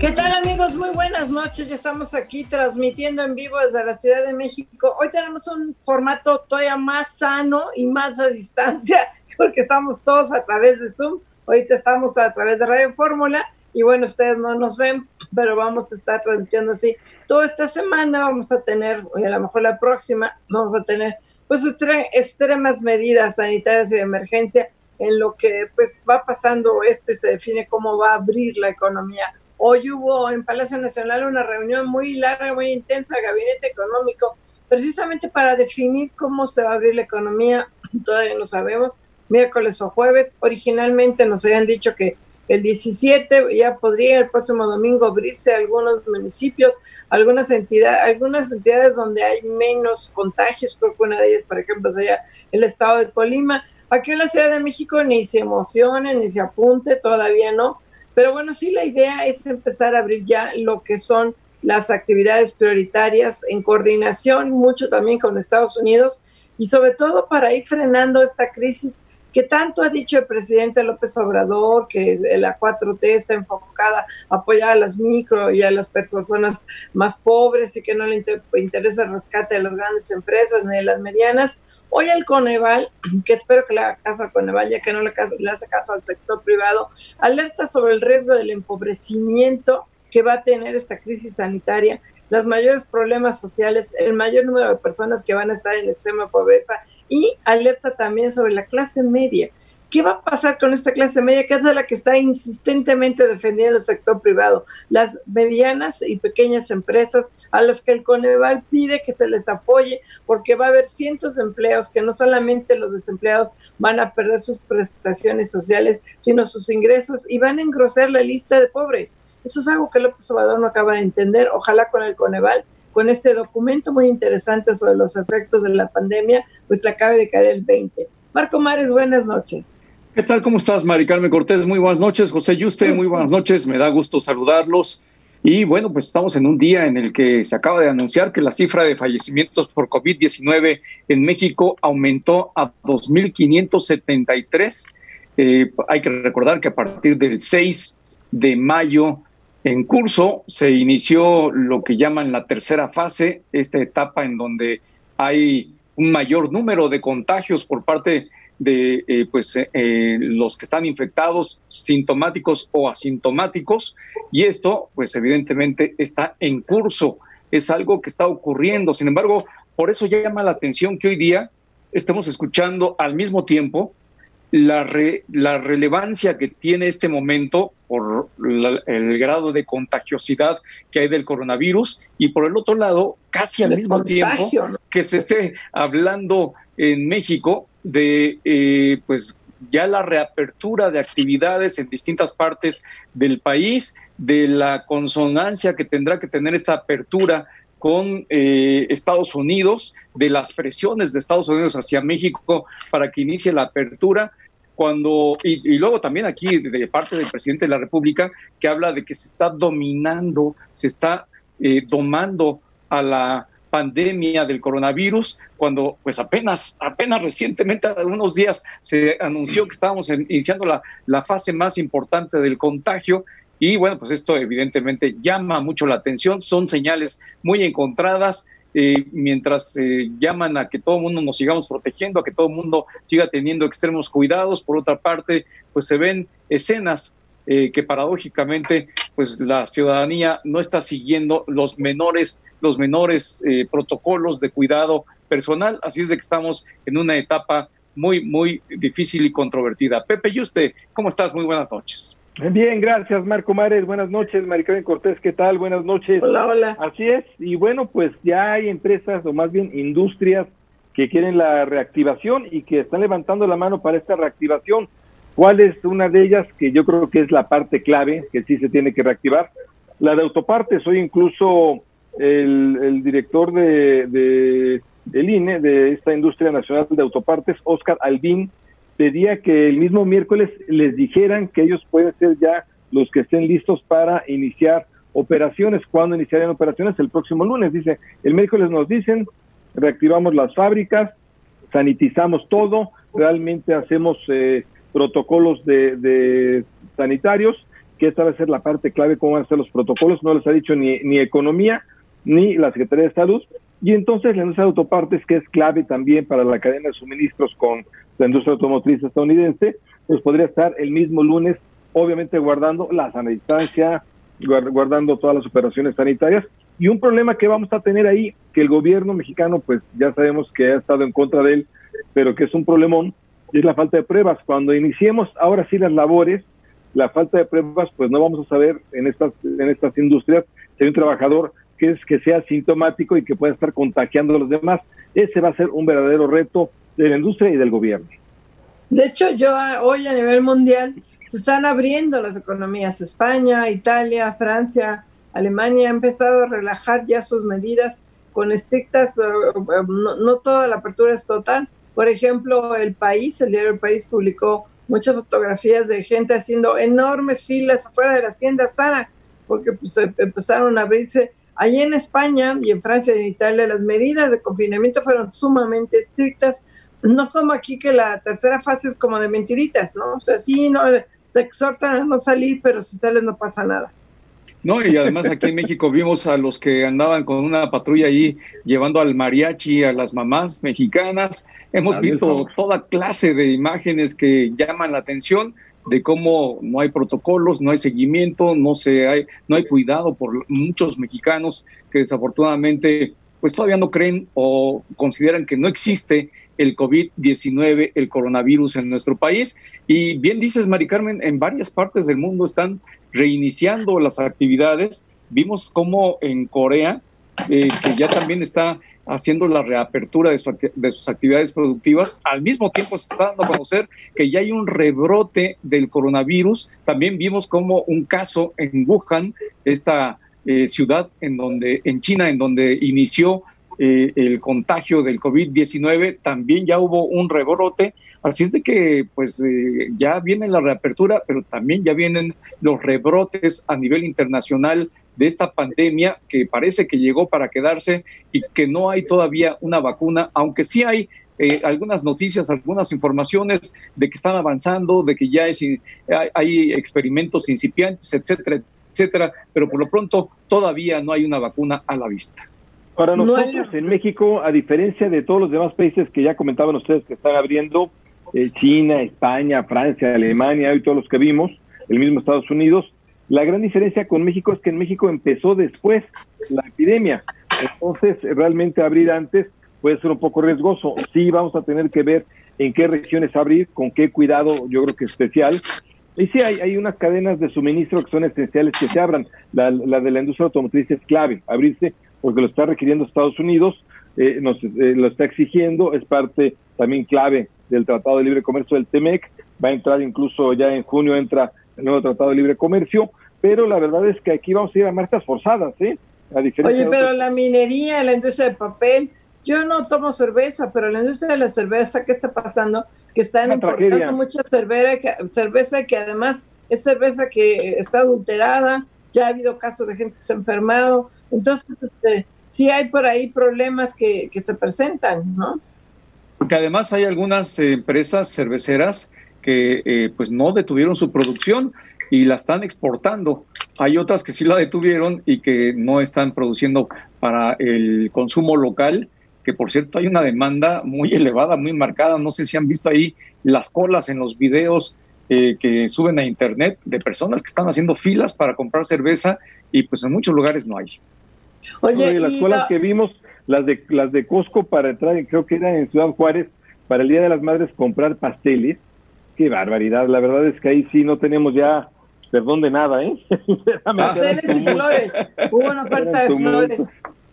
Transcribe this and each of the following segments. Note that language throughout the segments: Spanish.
¿Qué tal amigos? Muy buenas noches. Ya estamos aquí transmitiendo en vivo desde la Ciudad de México. Hoy tenemos un formato todavía más sano y más a distancia porque estamos todos a través de Zoom. Ahorita estamos a través de Radio Fórmula y bueno, ustedes no nos ven, pero vamos a estar transmitiendo así. Toda esta semana vamos a tener, y a lo mejor la próxima, vamos a tener pues extremas medidas sanitarias y de emergencia en lo que pues va pasando esto y se define cómo va a abrir la economía Hoy hubo en Palacio Nacional una reunión muy larga, muy intensa, gabinete económico, precisamente para definir cómo se va a abrir la economía. Todavía no sabemos, miércoles o jueves. Originalmente nos habían dicho que el 17 ya podría el próximo domingo abrirse algunos municipios, algunas entidades, algunas entidades donde hay menos contagios, creo que una de ellas, por ejemplo, sería el estado de Colima. Aquí en la Ciudad de México ni se emocione, ni se apunte, todavía no pero bueno, sí, la idea es empezar a abrir ya lo que son las actividades prioritarias en coordinación mucho también con Estados Unidos y sobre todo para ir frenando esta crisis que tanto ha dicho el presidente López Obrador, que la 4T está enfocada a apoyar a las micro y a las personas más pobres y que no le interesa el rescate de las grandes empresas ni de las medianas. Hoy el Coneval, que espero que le haga caso al Coneval, ya que no le, hace caso al sector privado, alerta sobre el riesgo del empobrecimiento que va a tener esta crisis sanitaria, los mayores problemas sociales, el mayor número de personas que van a estar en extrema pobreza y alerta también sobre la clase media, ¿Qué va a pasar con esta clase media, que es la que está insistentemente defendiendo el sector privado? Las medianas y pequeñas empresas a las que el Coneval pide que se les apoye, porque va a haber cientos de empleos que no solamente los desempleados van a perder sus prestaciones sociales, sino sus ingresos y van a engrosar la lista de pobres. Eso es algo que López Obrador no acaba de entender. Ojalá con el Coneval con este documento muy interesante sobre los efectos de la pandemia, pues le acabe de caer el 20. Marco Mares, buenas noches. ¿Qué tal? ¿Cómo estás, Mari Carmen Cortés? Muy buenas noches. José Yuste, muy buenas noches. Me da gusto saludarlos. Y bueno, pues estamos en un día en el que se acaba de anunciar que la cifra de fallecimientos por COVID-19 en México aumentó a 2.573. Eh, hay que recordar que a partir del 6 de mayo en curso se inició lo que llaman la tercera fase, esta etapa en donde hay un mayor número de contagios por parte de eh, pues, eh, eh, los que están infectados, sintomáticos o asintomáticos, y esto, pues evidentemente, está en curso, es algo que está ocurriendo. Sin embargo, por eso llama la atención que hoy día estemos escuchando al mismo tiempo la, la relevancia que tiene este momento por el grado de contagiosidad que hay del coronavirus y por el otro lado, casi al mismo tiempo que se esté hablando en México de eh, pues ya la reapertura de actividades en distintas partes del país, de la consonancia que tendrá que tener esta apertura con eh, Estados Unidos, de las presiones de Estados Unidos hacia México para que inicie la apertura, cuando, y, luego también aquí de parte del presidente de la República, que habla de que se está dominando, se está eh, domando a la pandemia del coronavirus, cuando pues apenas, apenas recientemente, algunos días, se anunció que estábamos iniciando la, la fase más importante del contagio y bueno, pues esto evidentemente llama mucho la atención, son señales muy encontradas, eh, mientras eh, llaman a que todo el mundo nos sigamos protegiendo, a que todo el mundo siga teniendo extremos cuidados. Por otra parte, pues se ven escenas eh, que paradójicamente, pues la ciudadanía no está siguiendo los menores, los menores protocolos de cuidado personal. Así es de que estamos en una etapa muy, muy difícil y controvertida. Pepe, ¿y usted cómo estás? Muy buenas noches. Bien, gracias Marco Mares, buenas noches, Maricarmen Cortés, ¿qué tal? Buenas noches. Hola, hola. Así es, y bueno, pues ya hay empresas o más bien industrias que quieren la reactivación y que están levantando la mano para esta reactivación. ¿Cuál es una de ellas que yo creo que es la parte clave que sí se tiene que reactivar? La de autopartes. Hoy incluso el, director de, de, del INE, de esta Industria Nacional de Autopartes, Oscar Albín, pedía que el mismo miércoles les dijeran que ellos pueden ser ya los que estén listos para iniciar operaciones. ¿Cuándo iniciarían operaciones? El próximo lunes. Dice, el miércoles nos dicen, reactivamos las fábricas, sanitizamos todo, realmente hacemos eh, protocolos de, de, sanitarios, que esta va a ser la parte clave, cómo van a ser los protocolos, no les ha dicho ni, ni economía, ni la Secretaría de Salud, y entonces la industria de autopartes, que es clave también para la cadena de suministros con la industria automotriz estadounidense, pues podría estar el mismo lunes, obviamente guardando la sana distancia, guardando todas las operaciones sanitarias. Y un problema que vamos a tener ahí, que el gobierno mexicano, pues ya sabemos que ha estado en contra de él, pero que es un problemón, es la falta de pruebas. Cuando iniciemos ahora sí las labores, la falta de pruebas, pues no vamos a saber en estas, en estas industrias si hay un trabajador que es que sea sintomático y que pueda estar contagiando a los demás. Ese va a ser un verdadero reto de la industria y del gobierno. De hecho, yo ah, hoy a nivel mundial se están abriendo las economías. España, Italia, Francia, Alemania ha empezado a relajar ya sus medidas con estrictas, eh, eh, no, toda la apertura es total. Por ejemplo, el país, el diario El País publicó muchas fotografías de gente haciendo enormes filas afuera de las tiendas Sara, porque pues em, empezaron a abrirse. Allí en España y en Francia y en Italia las medidas de confinamiento fueron sumamente estrictas, no como aquí que la tercera fase es como de mentiritas, ¿no? O sea, sí, no, te exhortan a no salir, pero si sales no pasa nada. No, y además aquí en México vimos a los que andaban con una patrulla ahí llevando al mariachi a las mamás mexicanas. Hemos visto toda clase de imágenes que llaman la atención de cómo no hay protocolos, no hay seguimiento, no se hay, no hay cuidado por muchos mexicanos que desafortunadamente pues todavía no creen o consideran que no existe el COVID-19, el coronavirus en nuestro país. Y bien dices, Mari Carmen, en varias partes del mundo están reiniciando las actividades. Vimos cómo en Corea, eh, que ya también está haciendo la reapertura de, de, sus actividades productivas. Al mismo tiempo se está dando a conocer que ya hay un rebrote del coronavirus. También vimos como un caso en Wuhan, esta eh, ciudad en donde en China, en donde inició eh, el contagio del COVID-19, también ya hubo un rebrote. Así es de que pues eh, ya viene la reapertura, pero también ya vienen los rebrotes a nivel internacional de esta pandemia que parece que llegó para quedarse y que no hay todavía una vacuna, aunque sí hay eh, algunas noticias, algunas informaciones de que están avanzando, de que ya es, hay, hay experimentos incipientes, etcétera, etcétera, pero por lo pronto todavía no hay una vacuna a la vista. Para nosotros en México, a diferencia de todos los demás países que ya comentaban ustedes que están abriendo, eh, China, España, Francia, Alemania y todos los que vimos, el mismo Estados Unidos, la gran diferencia con México es que en México empezó después la epidemia. Entonces, realmente abrir antes puede ser un poco riesgoso. Sí, vamos a tener que ver en qué regiones abrir, con qué cuidado, yo creo que especial. Y sí, hay, hay unas cadenas de suministro que son esenciales que se abran. La, la de la industria automotriz es clave, abrirse porque lo está requiriendo Estados Unidos, eh, nos eh, lo está exigiendo, es parte también clave del Tratado de Libre Comercio del TEMEC, va a entrar incluso ya en junio entra el nuevo Tratado de Libre Comercio, pero la verdad es que aquí vamos a ir a marchas forzadas, ¿eh? A diferencia Oye, pero la minería, la industria de papel, yo no tomo cerveza, pero la industria de la cerveza, ¿qué está pasando? Que están importando mucha cerveza que, cerveza que además es cerveza que está adulterada, ya ha habido casos de gente que se ha enfermado, entonces, este, sí hay por ahí problemas que, se presentan, ¿no? Porque además hay algunas empresas cerveceras que eh, pues no detuvieron su producción y la están exportando. Hay otras que sí la detuvieron y que no están produciendo para el consumo local, que por cierto hay una demanda muy elevada, muy marcada. No sé si han visto ahí las colas en los videos eh, que suben a internet de personas que están haciendo filas para comprar cerveza y pues en muchos lugares no hay. Oye, las colas que vimos, las de las de Costco para entrar, creo que era en Ciudad Juárez, para el Día de las Madres comprar pasteles. Qué barbaridad, la verdad es que ahí sí no tenemos ya perdón de nada, ¿eh? pasteles y flores. Hubo una oferta de flores.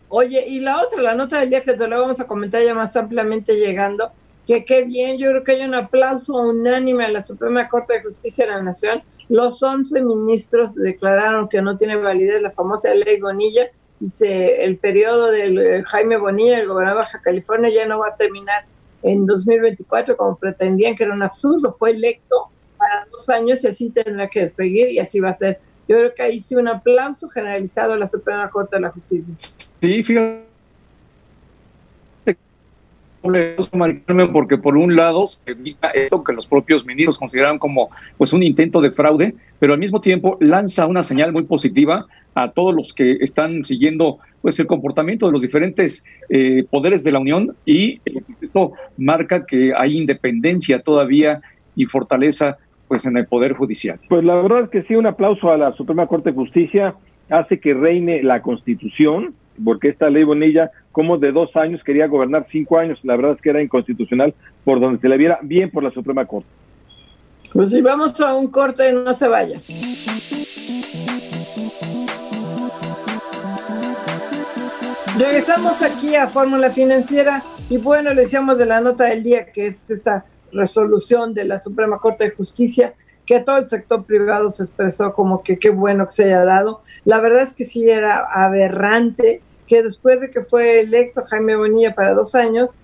Oye, y la otra, la nota del día que te lo vamos a comentar ya más ampliamente llegando, que qué bien, yo creo que hay un aplauso unánime a la Suprema Corte de Justicia de la Nación. Los 11 ministros declararon que no tiene validez la famosa ley Bonilla se, el periodo de Jaime Bonilla, el gobernador de Baja California, ya no va a terminar en 2024 como pretendían, que era un absurdo. Fue electo para dos años y así tendrá que seguir y así va a ser. Yo creo que ahí sí un aplauso generalizado a la Suprema Corte de la Justicia. Sí, fíjate porque por un lado se evita esto que los propios ministros consideran como pues un intento de fraude, pero al mismo tiempo lanza una señal muy positiva a todos los que están siguiendo pues el comportamiento de los diferentes eh, poderes de la Unión y eh, pues, esto marca que hay independencia todavía y fortaleza pues en el poder judicial. Pues la verdad es que sí un aplauso a la Suprema Corte de Justicia hace que reine la Constitución porque esta ley Bonilla, como de dos años quería gobernar cinco años, la verdad es que era inconstitucional por donde se le viera bien por la Suprema Corte. Pues si vamos a un corte, no se vaya. Regresamos aquí a Fórmula Financiera y bueno, le decíamos de la nota del día que es esta resolución de la Suprema Corte de Justicia que todo el sector privado se expresó como que qué bueno que se haya dado. La verdad es que sí era aberrante que después de que fue electo Jaime Bonilla para dos años,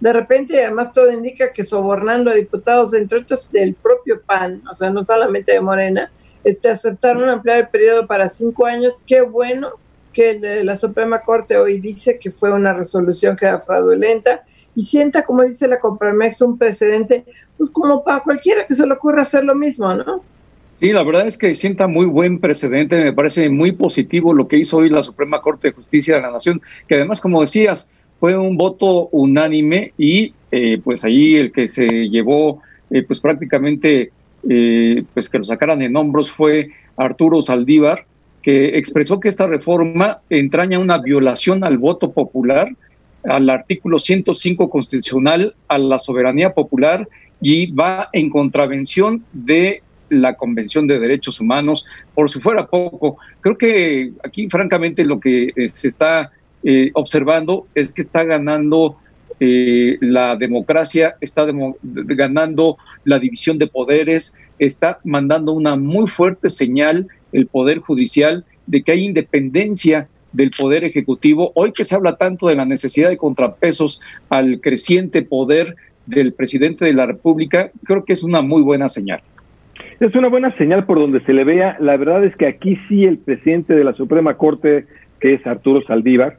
de repente, además todo indica que sobornando a diputados, entre otros del propio PAN, o sea, no solamente de Morena, este, aceptaron ampliar el periodo para cinco años. Qué bueno que la Suprema Corte hoy dice que fue una resolución que era fraudulenta y sienta, como dice la Compramex, un precedente, pues como para cualquiera que se le ocurra hacer lo mismo, ¿no? Sí, la verdad es que sienta muy buen precedente, me parece muy positivo lo que hizo hoy la Suprema Corte de Justicia de la Nación, que además, como decías, fue un voto unánime y eh, pues ahí el que se llevó eh, pues prácticamente eh, pues que lo sacaran en hombros fue Arturo Saldívar, que expresó que esta reforma entraña una violación al voto popular, al artículo 105 constitucional, a la soberanía popular y va en contravención de la Convención de Derechos Humanos, por si fuera poco. Creo que aquí, francamente, lo que eh, se está eh, observando es que está ganando eh, la democracia, está ganando la división de poderes, está mandando una muy fuerte señal el Poder Judicial de que hay independencia del Poder Ejecutivo. Hoy que se habla tanto de la necesidad de contrapesos al creciente poder del presidente de la República, creo que es una muy buena señal. Es una buena señal por donde se le vea. La verdad es que aquí sí el presidente de la Suprema Corte, que es Arturo Saldívar,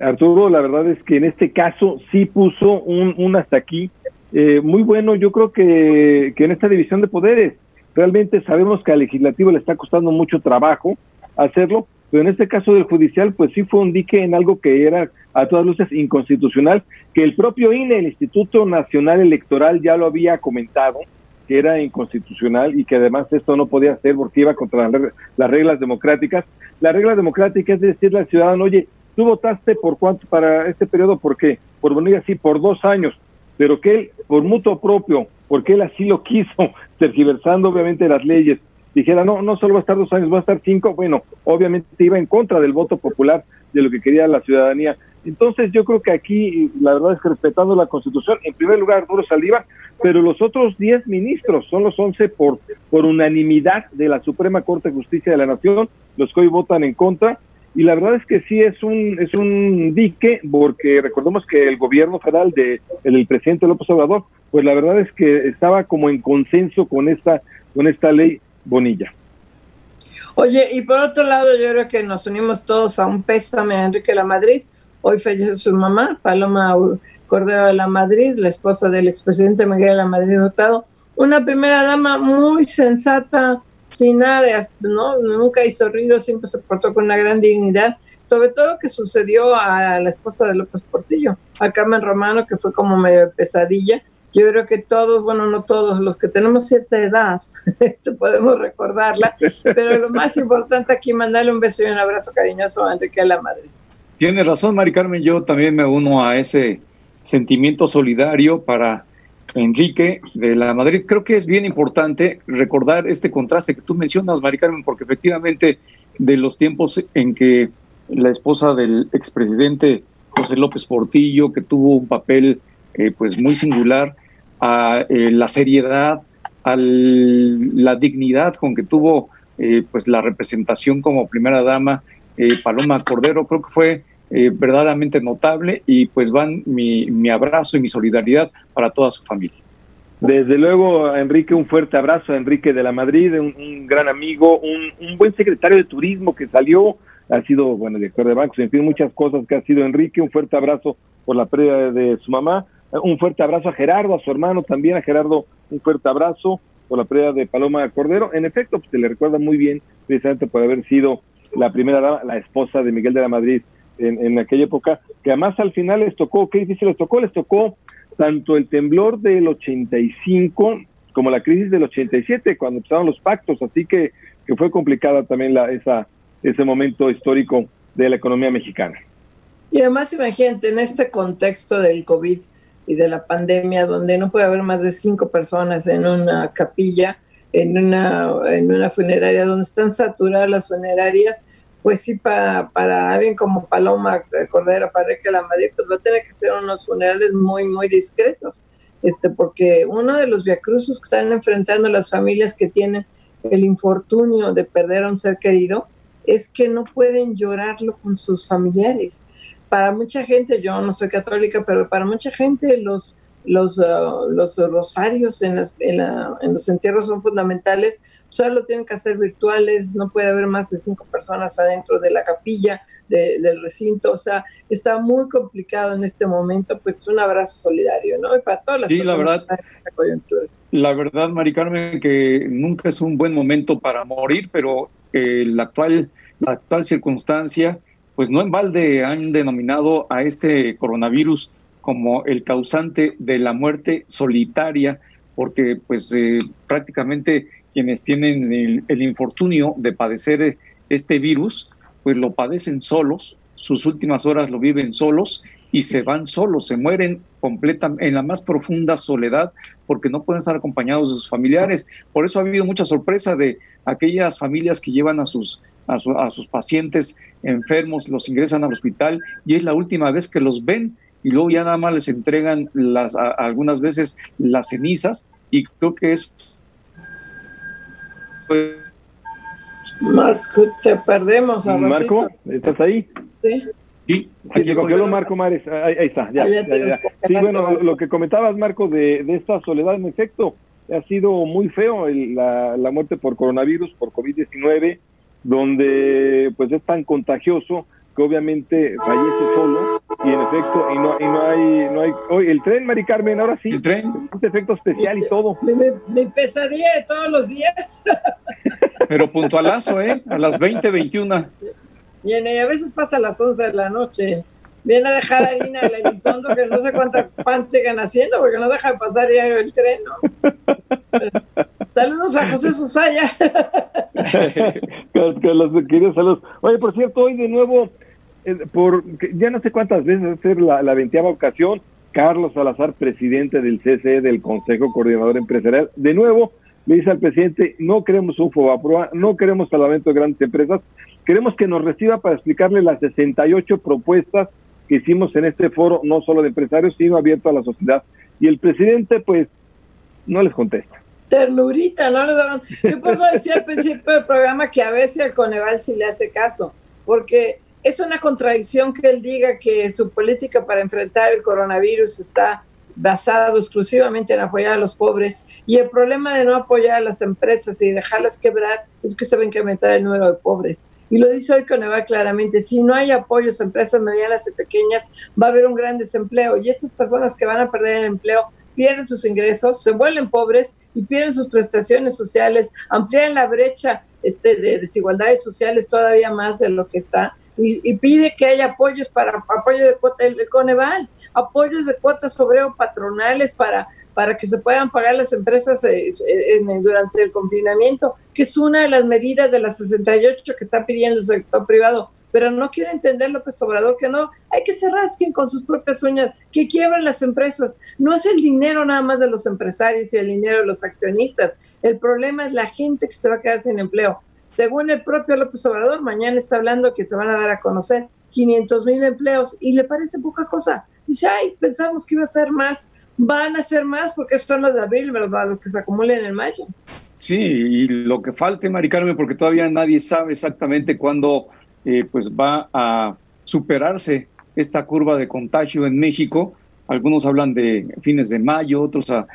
Arturo, la verdad es que en este caso sí puso un, hasta aquí eh, muy bueno. Yo creo que, que en esta división de poderes, realmente sabemos que al legislativo le está costando mucho trabajo hacerlo, pero en este caso del judicial, pues sí fue un dique en algo que era a todas luces inconstitucional, que el propio INE, el Instituto Nacional Electoral, ya lo había comentado, que era inconstitucional y que además esto no podía ser porque iba contra las reglas democráticas. La regla democrática es decirle al ciudadano, oye, tú votaste por cuánto para este periodo, ¿por qué? Por venir así, por dos años, pero que él, por mutuo propio, porque él así lo quiso, tergiversando obviamente las leyes, dijera, no, no solo va a estar dos años, va a estar cinco, bueno, obviamente iba en contra del voto popular, de lo que quería la ciudadanía. Entonces yo creo que aquí, la verdad es que respetando la Constitución, en primer lugar Duro Saldívar, pero los otros diez ministros, son los once por, por unanimidad de la Suprema Corte de Justicia de la Nación, los que hoy votan en contra, y la verdad es que sí es un es un dique porque recordemos que el gobierno federal de el presidente López Obrador pues la verdad es que estaba como en consenso con esta con esta ley Bonilla. Oye, y por otro lado, yo creo que nos unimos todos a un pésame a Enrique La Madrid. Hoy falleció su mamá, Paloma Cordero de la Madrid, la esposa del expresidente Miguel de la Madrid Hurtado. Una primera dama muy sensata, sin nada ¿no? Nunca hizo ruido, siempre se portó con una gran dignidad. Sobre todo que sucedió a la esposa de López Portillo, a Carmen Romano, que fue como medio pesadilla. Yo creo que todos, bueno, no todos, los que tenemos cierta edad, podemos recordarla, pero lo más importante aquí, mandarle un beso y un abrazo cariñoso a Enrique de la Madrid. Tienes razón, Mari Carmen, yo también me uno a ese sentimiento solidario para Enrique de la Madrid. Creo que es bien importante recordar este contraste que tú mencionas, Mari Carmen, porque efectivamente de los tiempos en que la esposa del expresidente José López Portillo, que tuvo un papel pues muy singular, a la seriedad, a la dignidad con que tuvo pues la representación como primera dama Paloma Cordero, creo que fue verdaderamente notable y pues van mi, mi abrazo y mi solidaridad para toda su familia. Desde luego, Enrique, un fuerte abrazo a Enrique de la Madrid, un, gran amigo, un, buen secretario de turismo que salió, ha sido, bueno, director de bancos, en fin, muchas cosas que ha sido Enrique, un fuerte abrazo por la pérdida de su mamá, un fuerte abrazo a Gerardo, a su hermano también, a Gerardo, un fuerte abrazo por la pérdida de Paloma Cordero. En efecto, pues, se le recuerda muy bien, precisamente por haber sido la primera la esposa de Miguel de la Madrid en, en aquella época, que además al final les tocó, ¿qué difícil les tocó? Les tocó tanto el temblor del 85 como la crisis del 87, cuando empezaron los pactos, así que, que fue complicada también la, esa, ese momento histórico de la economía mexicana. Y además, imagínate, en este contexto del COVID y de la pandemia, donde no puede haber más de cinco personas en una capilla, en una, en una funeraria, donde están saturadas las funerarias, pues sí, para, para alguien como Paloma Cordero, para Reque la Madrid, pues va a tener que ser unos funerales muy, muy discretos, este, porque uno de los viacruzos que están enfrentando las familias que tienen el infortunio de perder a un ser querido es que no pueden llorarlo con sus familiares. Para mucha gente, yo no soy católica, pero para mucha gente los los, uh, los rosarios en, en, los entierros son fundamentales, solo tienen que hacer virtuales, no puede haber más de cinco personas adentro de la capilla, del recinto, o sea, está muy complicado en este momento, pues un abrazo solidario, ¿no? Y para todas las sí, la verdad, coyuntura. La verdad, Mari Carmen, que nunca es un buen momento para morir, pero eh, la, actual, la actual circunstancia, pues no en balde han denominado a este coronavirus como el causante de la muerte solitaria, porque pues eh, prácticamente quienes tienen el, infortunio de padecer este virus, pues lo padecen solos, sus últimas horas lo viven solos y se van solos, se mueren completamente en la más profunda soledad porque no pueden estar acompañados de sus familiares. Por eso ha habido mucha sorpresa de aquellas familias que llevan a sus, a, a sus pacientes enfermos, los ingresan al hospital y es la última vez que los ven y luego ya nada más les entregan las algunas veces las cenizas y creo que es Marco, te perdemos. Marco, ¿estás ahí? Sí. Sí, aquí lo Marco Mares. Ahí, está, ya. Sí, bueno, lo que comentabas, Marco, de, de, esta soledad, en efecto, ha sido muy feo la, la muerte por coronavirus, por COVID-19, donde pues es tan contagioso que obviamente fallece solo y en efecto y no, y no hay no hay hoy el tren Mari Carmen ahora sí. El tren este efecto especial y todo. mi, pesadilla de todos los días. Pero puntualazo eh a las 20 21 Viene, y a veces pasa a las 11 de la noche. Viene a dejar a Ina el Elizondo que no sé cuánta pan sigan haciendo porque no deja de pasar diario el tren ¿no? saludos a José Susaya. Con los queridos saludos. Oye por cierto hoy de nuevo por ya no sé cuántas veces ser la, la veinteava ocasión, Carlos Salazar, presidente del CCE, del Consejo Coordinador Empresarial, de nuevo le dice al presidente, no queremos un FOBAPROA, no queremos salvamento de grandes empresas, queremos que nos reciba para explicarle las 68 propuestas que hicimos en este foro, no solo de empresarios, sino abierto a la sociedad. Y el presidente, pues, no les contesta. Ternurita, no. Yo puedo decir al principio del programa que a si al Coneval sí le hace caso, porque es una contradicción que él diga que su política para enfrentar el coronavirus está basado exclusivamente en apoyar a los pobres y el problema de no apoyar a las empresas y dejarlas quebrar es que se va a incrementar el número de pobres. Y lo dice hoy Coneval claramente, si no hay apoyos a empresas medianas y pequeñas, va a haber un gran desempleo y estas personas que van a perder el empleo pierden sus ingresos, se vuelven pobres y pierden sus prestaciones sociales, amplían la brecha este, de desigualdades sociales todavía más de lo que está y, pide que haya apoyos para apoyo de cuota el, Coneval, apoyos de cuotas obrero patronales para para que se puedan pagar las empresas eh, durante el confinamiento, que es una de las medidas de las 68 que está pidiendo el sector privado, pero no quiere entender López Obrador que no, hay que se rasquen con sus propias uñas, que quiebran las empresas. No es el dinero nada más de los empresarios y el dinero de los accionistas, el problema es la gente que se va a quedar sin empleo. Según el propio López Obrador, mañana está hablando que se van a dar a conocer 500 mil empleos y le parece poca cosa. dice, ay, pensamos que iba a ser más, van a ser más porque son los de abril, ¿verdad? Los que se acumulen en mayo. Sí, y lo que falte, Mari Carmen, porque todavía nadie sabe exactamente cuándo eh, pues va a superarse esta curva de contagio en México. Algunos hablan de fines de mayo, otros a,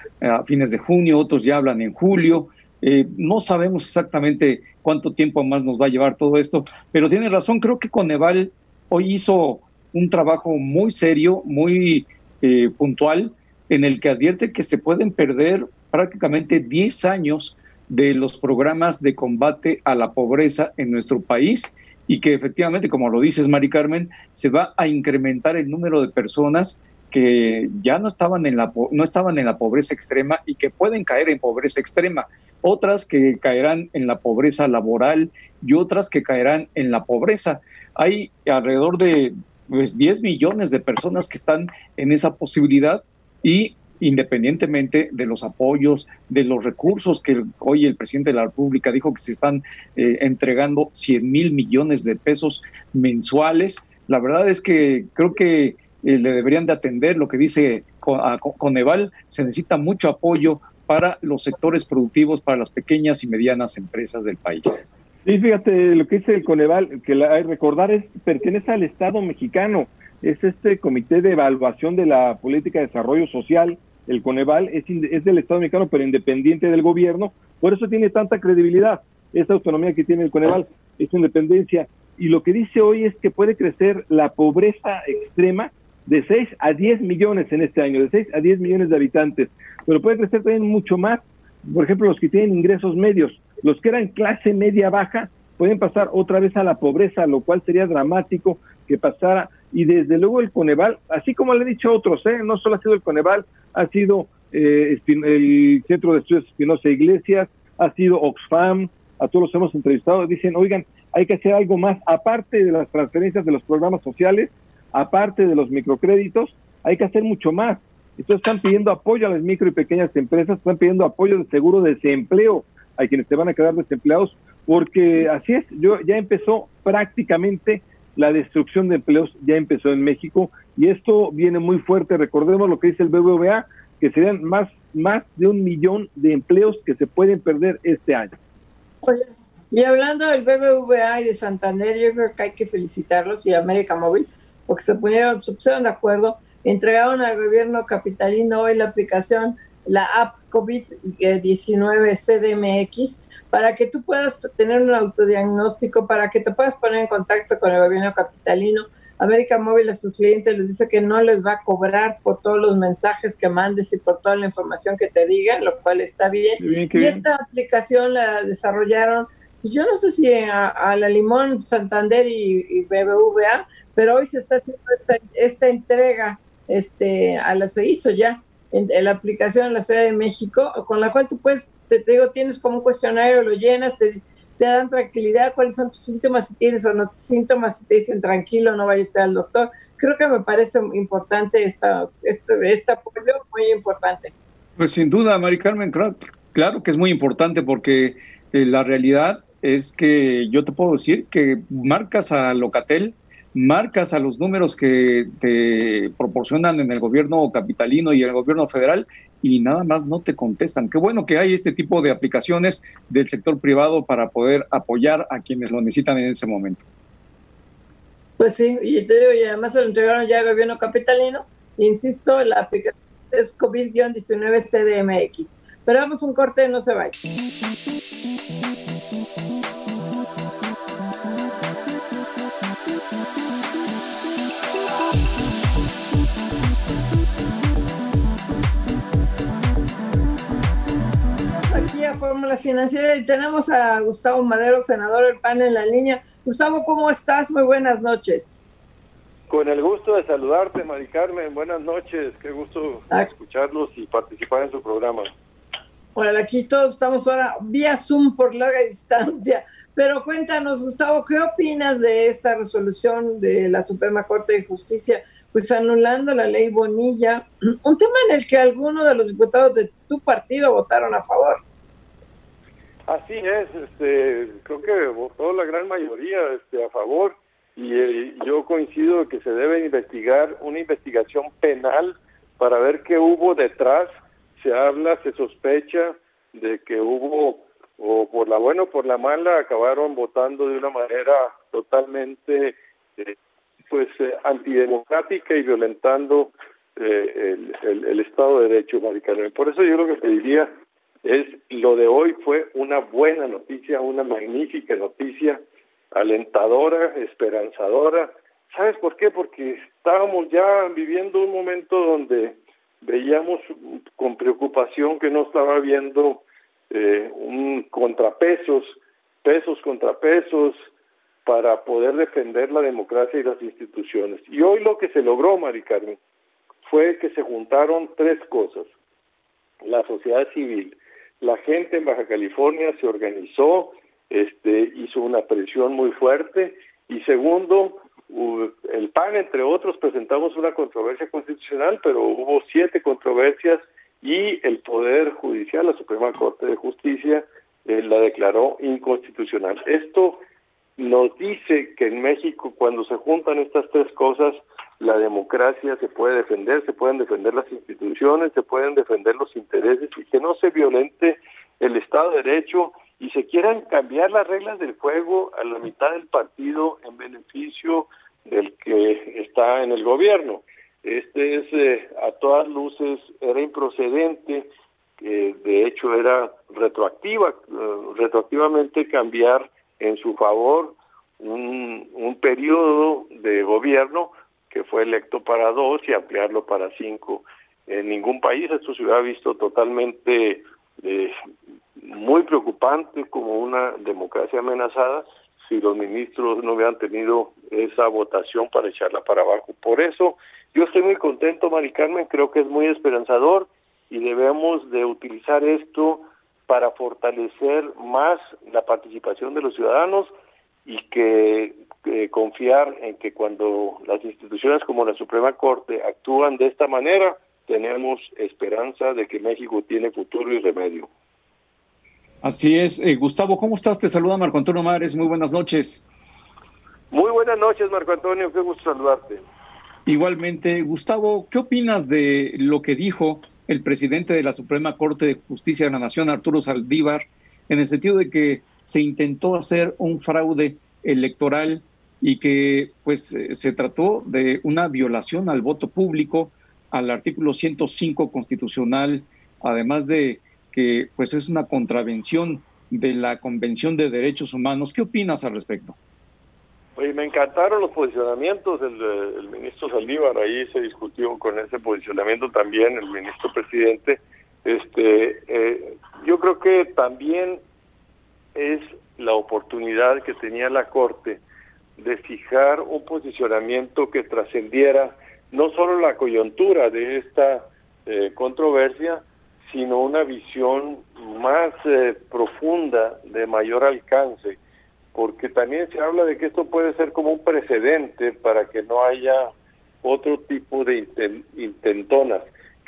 fines de junio, otros ya hablan en julio. Eh, no sabemos exactamente cuánto tiempo más nos va a llevar todo esto, pero tiene razón, creo que Coneval hoy hizo un trabajo muy serio, muy eh, puntual, en el que advierte que se pueden perder prácticamente 10 años de los programas de combate a la pobreza en nuestro país y que efectivamente, como lo dices, Mari Carmen, se va a incrementar el número de personas que ya no estaban en la no estaban en la pobreza extrema y que pueden caer en pobreza extrema, otras que caerán en la pobreza laboral y otras que caerán en la pobreza. Hay alrededor de pues, 10 millones de personas que están en esa posibilidad y independientemente de los apoyos, de los recursos que hoy el presidente de la República dijo que se están eh, entregando 100 mil millones de pesos mensuales. La verdad es que creo que eh, le deberían de atender lo que dice Coneval, se necesita mucho apoyo para los sectores productivos, para las pequeñas y medianas empresas del país. Sí, fíjate, lo que dice el Coneval, que la, recordar es, pertenece al Estado mexicano, es este Comité de Evaluación de la Política de Desarrollo Social, el Coneval es, es del Estado mexicano, pero independiente del gobierno, por eso tiene tanta credibilidad, esa autonomía que tiene el Coneval, esa independencia. Y lo que dice hoy es que puede crecer la pobreza extrema de 6 a 10 millones en este año, de 6 a 10 millones de habitantes, pero puede crecer también mucho más, por ejemplo, los que tienen ingresos medios, los que eran clase media baja, pueden pasar otra vez a la pobreza, lo cual sería dramático que pasara. Y desde luego el Coneval, así como le he dicho a otros, ¿eh? no solo ha sido el Coneval, ha sido eh, el Centro de Estudios Espinosa Iglesias, ha sido Oxfam, a todos los hemos entrevistado, dicen, oigan, hay que hacer algo más, aparte de las transferencias de los programas sociales, aparte de los microcréditos, hay que hacer mucho más. Entonces están pidiendo apoyo a las micro y pequeñas empresas, están pidiendo apoyo de seguro de desempleo a quienes se van a quedar desempleados, porque así es, yo ya empezó prácticamente la destrucción de empleos ya empezó en México y esto viene muy fuerte. Recordemos lo que dice el BBVA, que serían más, más de un millón de empleos que se pueden perder este año. y hablando del BBVA y de Santander, yo creo que hay que felicitarlos y América Móvil, porque se, pusieron, se pusieron de acuerdo, entregaron al gobierno capitalino hoy la aplicación, la app COVID-19 CDMX, para que tú puedas tener un autodiagnóstico, para que te puedas poner en contacto con el gobierno capitalino. América Móvil a sus clientes les dice que no les va a cobrar por todos los mensajes que mandes y por toda la información que te digan, lo cual está bien. y esta aplicación la desarrollaron, yo no sé si a, la Limón, Santander y, BBVA, pero hoy se está haciendo esta, esta entrega este, a la se hizo ya en, la aplicación en la Ciudad de México, con la cual tú puedes, te, digo, tienes como un cuestionario, lo llenas, te, dan tranquilidad, cuáles son tus síntomas, si tienes o no tus síntomas, si te dicen tranquilo, no vaya usted al doctor. Creo que me parece importante esta, este, este apoyo, muy importante. Pues sin duda, Mari Carmen, claro, claro que es muy importante porque eh, la realidad es que yo te puedo decir que marcas a Locatel marcas a los números que te proporcionan en el gobierno capitalino y el gobierno federal y nada más no te contestan. Qué bueno que hay este tipo de aplicaciones del sector privado para poder apoyar a quienes lo necesitan en ese momento. Pues sí, y te digo, y además se lo entregaron ya al gobierno capitalino. Insisto, la aplicación es COVID-19 CDMX. Pero vamos un corte, no se vaya. Fórmula Financiera y tenemos a Gustavo Madero, senador del PAN en la línea. Gustavo, ¿cómo estás? Muy buenas noches. Con el gusto de saludarte, Mari Carmen. Buenas noches. Qué gusto ah. escucharlos y participar en su programa. Bueno, aquí todos estamos ahora vía Zoom por larga distancia. Pero cuéntanos, Gustavo, ¿qué opinas de esta resolución de la Suprema Corte de Justicia? Pues anulando la ley Bonilla, un tema en el que algunos de los diputados de tu partido votaron a favor. Así es, este, creo que votó la gran mayoría este, a favor y eh, yo coincido que se debe investigar una investigación penal para ver qué hubo detrás. Se habla, se sospecha de que hubo, o por la buena o por la mala, acabaron votando de una manera totalmente eh, pues eh, antidemocrática y violentando el, el, Estado de Derecho, Maricarmen. Por eso yo lo que pediría es, lo de hoy fue una buena noticia, una magnífica noticia, alentadora, esperanzadora. ¿Sabes por qué? Porque estábamos ya viviendo un momento donde veíamos con preocupación que no estaba habiendo eh, un contrapesos, pesos contrapesos para poder defender la democracia y las instituciones. Y hoy lo que se logró, Mari Carmen, fue que se juntaron tres cosas. La sociedad civil, la gente en Baja California se organizó, este, hizo una presión muy fuerte y segundo, el PAN, entre otros, presentamos una controversia constitucional, pero hubo siete controversias y el Poder Judicial, la Suprema Corte de Justicia, eh, la declaró inconstitucional. Esto nos dice que en México, cuando se juntan estas tres cosas, la democracia se puede defender, se pueden defender las instituciones, se pueden defender los intereses y que no se violente el Estado de Derecho y se quieran cambiar las reglas del juego a la mitad del partido en beneficio del que está en el gobierno. Este es, eh, a todas luces, era improcedente, de hecho era retroactiva, uh, retroactivamente cambiar en su favor un, un periodo de gobierno que fue electo para dos y ampliarlo para cinco. En ningún país esto se hubiera visto totalmente eh, muy preocupante como una democracia amenazada si los ministros no hubieran tenido esa votación para echarla para abajo. Por eso yo estoy muy contento, Mari Carmen, creo que es muy esperanzador y debemos de utilizar esto para fortalecer más la participación de los ciudadanos y que confiar en que cuando las instituciones como la Suprema Corte actúan de esta manera, tenemos esperanza de que México tiene futuro y remedio. Así es. Eh, Gustavo, ¿cómo estás? Te saluda Marco Antonio Mares. Muy buenas noches. Muy buenas noches, Marco Antonio. Qué gusto saludarte. Igualmente, Gustavo, ¿qué opinas de lo que dijo el presidente de la Suprema Corte de Justicia de la Nación, Arturo Saldívar, en el sentido de que se intentó hacer un fraude electoral y que pues eh, se trató de una violación al voto público, al artículo 105 constitucional, además de que pues es una contravención de la Convención de Derechos Humanos. ¿Qué opinas al respecto? Oye, me encantaron los posicionamientos del, ministro Saldívar, ahí se discutió con ese posicionamiento también el ministro presidente. Este, eh, yo creo que también es la oportunidad que tenía la Corte de fijar un posicionamiento que trascendiera no solo la coyuntura de esta eh, controversia, sino una visión más eh, profunda, de mayor alcance, porque también se habla de que esto puede ser como un precedente para que no haya otro tipo de intentonas,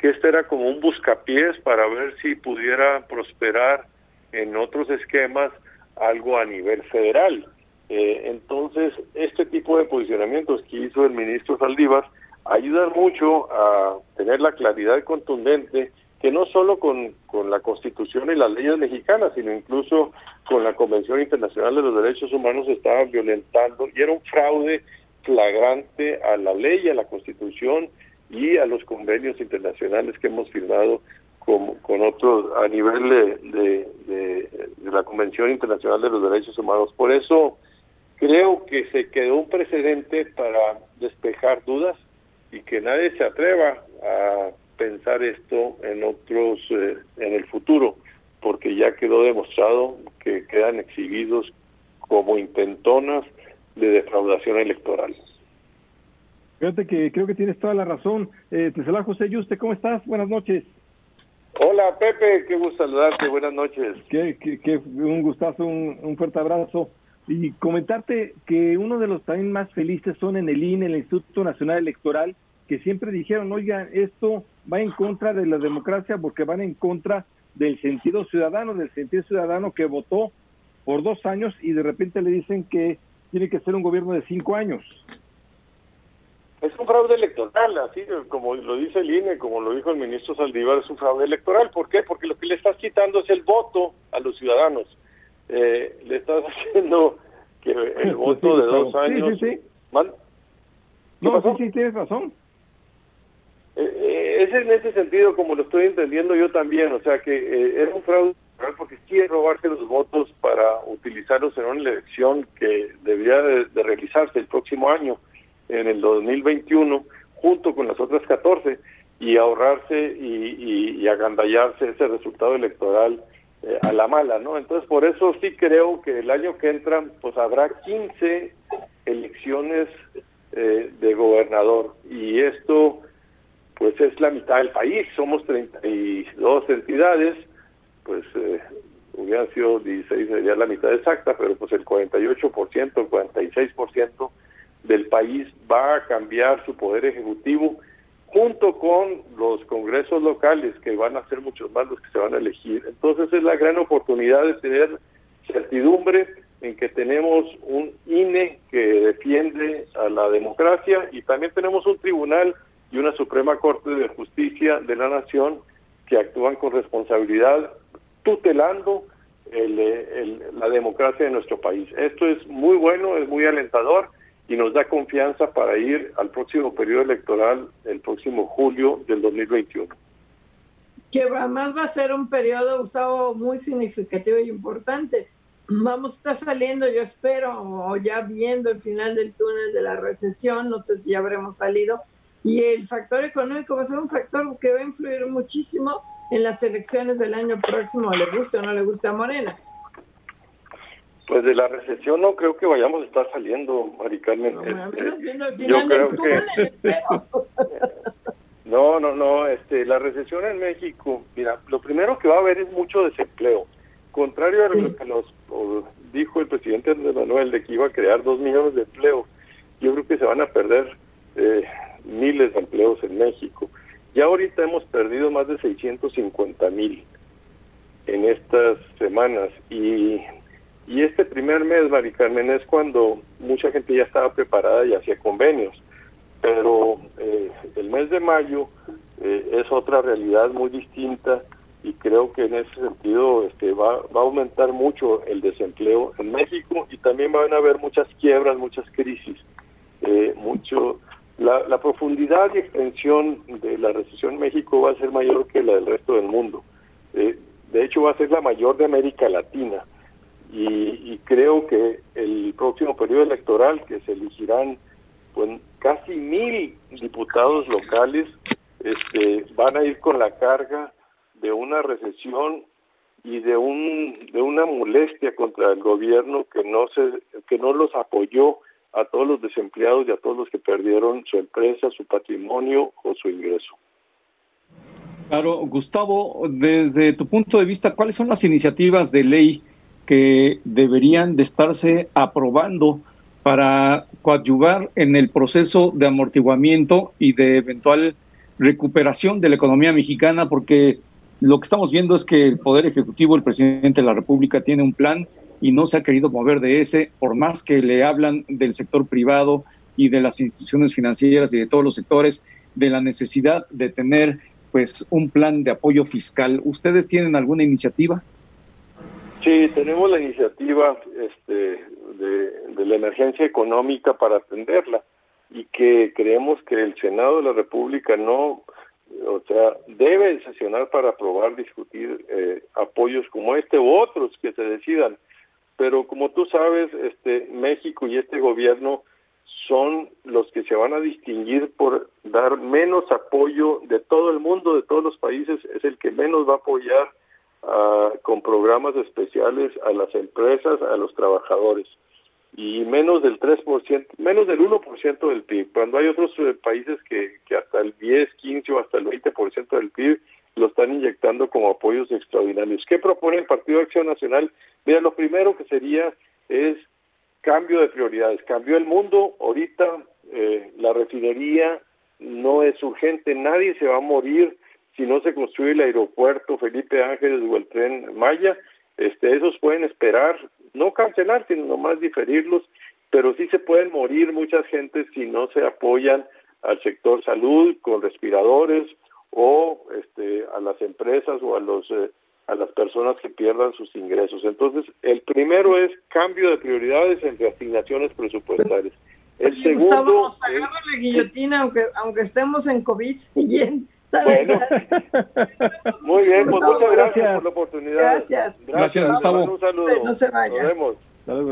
que este era como un buscapiés para ver si pudiera prosperar en otros esquemas algo a nivel federal. Eh, entonces, este tipo de posicionamientos que hizo el ministro Saldívar ayudan mucho a tener la claridad contundente que no solo con, con la Constitución y las leyes mexicanas, sino incluso con la Convención Internacional de los Derechos Humanos estaban violentando y era un fraude flagrante a la ley, a la Constitución y a los convenios internacionales que hemos firmado con, con otros a nivel de, de, la Convención Internacional de los Derechos Humanos. Por eso creo que se quedó un precedente para despejar dudas y que nadie se atreva a pensar esto en otros eh, en el futuro porque ya quedó demostrado que quedan exhibidos como intentonas de defraudación electoral. Fíjate que creo que tienes toda la razón. Eh, te saluda José Yuste, ¿cómo estás? Buenas noches. Hola Pepe, qué gusto saludarte, buenas noches. Qué, qué, un gustazo, un, fuerte abrazo. Y comentarte que uno de los también más felices son en el INE, el Instituto Nacional Electoral, que siempre dijeron, oigan, esto va en contra de la democracia porque van en contra del sentido ciudadano, del sentido ciudadano que votó por dos años y de repente le dicen que tiene que ser un gobierno de cinco años. Es un fraude electoral, así como lo dice el INE, como lo dijo el ministro Saldívar, es un fraude electoral. ¿Por qué? Porque lo que le estás quitando es el voto a los ciudadanos. Eh, le estás haciendo que el voto de dos años... Sí, sí, sí. No, sí, sí, tienes razón. Eh, eh, es en ese sentido como lo estoy entendiendo yo también, o sea que eh, era un fraude electoral porque quiere robarse los votos para utilizarlos en una elección que debería de realizarse el próximo año en el 2021 junto con las otras 14 y ahorrarse y, y, agandallarse ese resultado electoral eh, a la mala, ¿no? Entonces, por eso sí creo que el año que entra, pues habrá 15 elecciones eh, de gobernador y esto, pues es la mitad del país, somos 32 entidades, pues eh, hubieran sido 16, sería la mitad exacta, pero pues el 48%, 46% del país va a cambiar su poder ejecutivo junto con los congresos locales que van a ser muchos más los que se van a elegir. Entonces es la gran oportunidad de tener certidumbre en que tenemos un INE que defiende a la democracia y también tenemos un tribunal y una Suprema Corte de Justicia de la Nación que actúan con responsabilidad tutelando la democracia de nuestro país. Esto es muy bueno, es muy alentador y nos da confianza para ir al próximo periodo electoral el próximo julio del 2021. Que además va a ser un periodo, Gustavo, muy significativo y importante. Vamos a estar saliendo, yo espero, o ya viendo el final del túnel de la recesión, no sé si ya habremos salido, y el factor económico va a ser un factor que va a influir muchísimo en las elecciones del año próximo, le guste o no le guste a Morena. Pues de la recesión no creo que vayamos a estar saliendo, Mari Carmen. No, este, yo creo que no, no, no. Este, la recesión en México, mira, lo primero que va a haber es mucho desempleo. Contrario a lo que nos dijo el presidente Andrés Manuel de que iba a crear dos millones de empleos, yo creo que se van a perder eh, miles de empleos en México. Ya ahorita hemos perdido más de 650 mil en estas semanas y y este primer mes, Mari Carmen, es cuando mucha gente ya estaba preparada y hacía convenios. Pero eh, el mes de mayo eh, es otra realidad muy distinta y creo que en ese sentido este, va, va a aumentar mucho el desempleo en México y también van a haber muchas quiebras, muchas crisis. Eh, mucho la, la profundidad y extensión de la recesión en México va a ser mayor que la del resto del mundo. de hecho, va a ser la mayor de América Latina y, creo que el próximo periodo electoral, que se elegirán pues, casi mil diputados locales, este, van a ir con la carga de una recesión y de un de una molestia contra el gobierno que no se que no los apoyó a todos los desempleados y a todos los que perdieron su empresa, su patrimonio o su ingreso. Claro, Gustavo, desde tu punto de vista, ¿cuáles son las iniciativas de ley que deberían de estarse aprobando para coadyuvar en el proceso de amortiguamiento y de eventual recuperación de la economía mexicana, porque lo que estamos viendo es que el Poder Ejecutivo, el presidente de la República, tiene un plan y no se ha querido mover de ese, por más que le hablan del sector privado y de las instituciones financieras y de todos los sectores, de la necesidad de tener pues un plan de apoyo fiscal. ¿Ustedes tienen alguna iniciativa? Sí, tenemos la iniciativa este, de, la emergencia económica para atenderla y que creemos que el Senado de la República no, o sea, debe sesionar para aprobar, discutir eh, apoyos como este u otros que se decidan. Pero como tú sabes, este México y este gobierno son los que se van a distinguir por dar menos apoyo de todo el mundo, de todos los países, es el que menos va a apoyar con programas especiales a las empresas, a los trabajadores y menos del 3%, menos del 1% del PIB, cuando hay otros eh, países que, que hasta el 10, 15 o hasta el 20% del PIB lo están inyectando como apoyos extraordinarios. ¿Qué propone el Partido de Acción Nacional? Mira, lo primero que sería es cambio de prioridades. Cambió el mundo, ahorita eh, la refinería no es urgente, nadie se va a morir si no se construye el aeropuerto Felipe Ángeles o el tren Maya, este, esos pueden esperar, no cancelar, sino nomás diferirlos, pero sí se pueden morir muchas gentes si no se apoyan al sector salud con respiradores o este, a las empresas o a los eh, a las personas que pierdan sus ingresos. Entonces, el primero es cambio de prioridades entre asignaciones presupuestarias. El segundo nos agarra la guillotina aunque aunque estemos en COVID bien. Bueno. Muy bien, pues muchas gracias por la oportunidad. Gracias. Gracias, Gustavo. Un saludo. No se vaya. Nos vemos.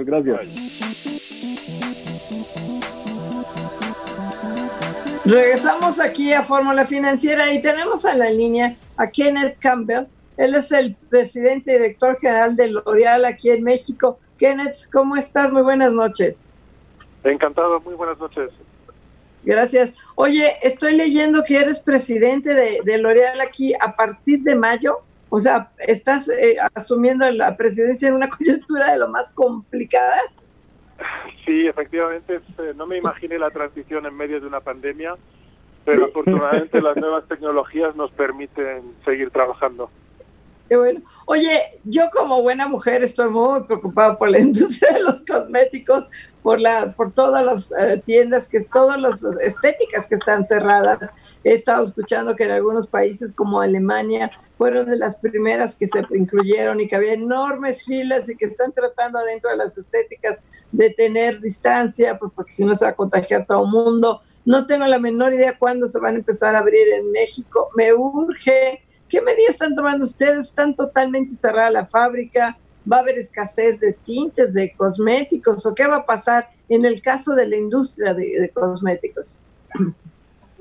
Gracias. Regresamos aquí a Fórmula Financiera y tenemos a la línea a Kenneth Campbell. Él es el presidente y director general de L'Oreal aquí en México. Kenneth, ¿cómo estás? Muy buenas noches. Encantado, muy buenas noches. Gracias. Oye, estoy leyendo que eres presidente de, de L'Oreal aquí a partir de mayo. O sea, estás eh, asumiendo la presidencia en una coyuntura de lo más complicada. Sí, efectivamente, eh, no me imaginé la transición en medio de una pandemia, pero afortunadamente las nuevas tecnologías nos permiten seguir trabajando. Qué bueno. Oye, yo como buena mujer estoy muy preocupada por la industria de los cosméticos, por la, por todas las eh, tiendas que, todas las estéticas que están cerradas. He estado escuchando que en algunos países como Alemania fueron de las primeras que se incluyeron y que había enormes filas y que están tratando dentro de las estéticas de tener distancia, pues porque si no se va a contagiar todo el mundo. No tengo la menor idea cuándo se van a empezar a abrir en México. Me urge ¿Qué medidas están tomando ustedes? ¿Están totalmente cerrada la fábrica? ¿Va a haber escasez de tintes, de cosméticos? ¿O qué va a pasar en el caso de la industria de, cosméticos?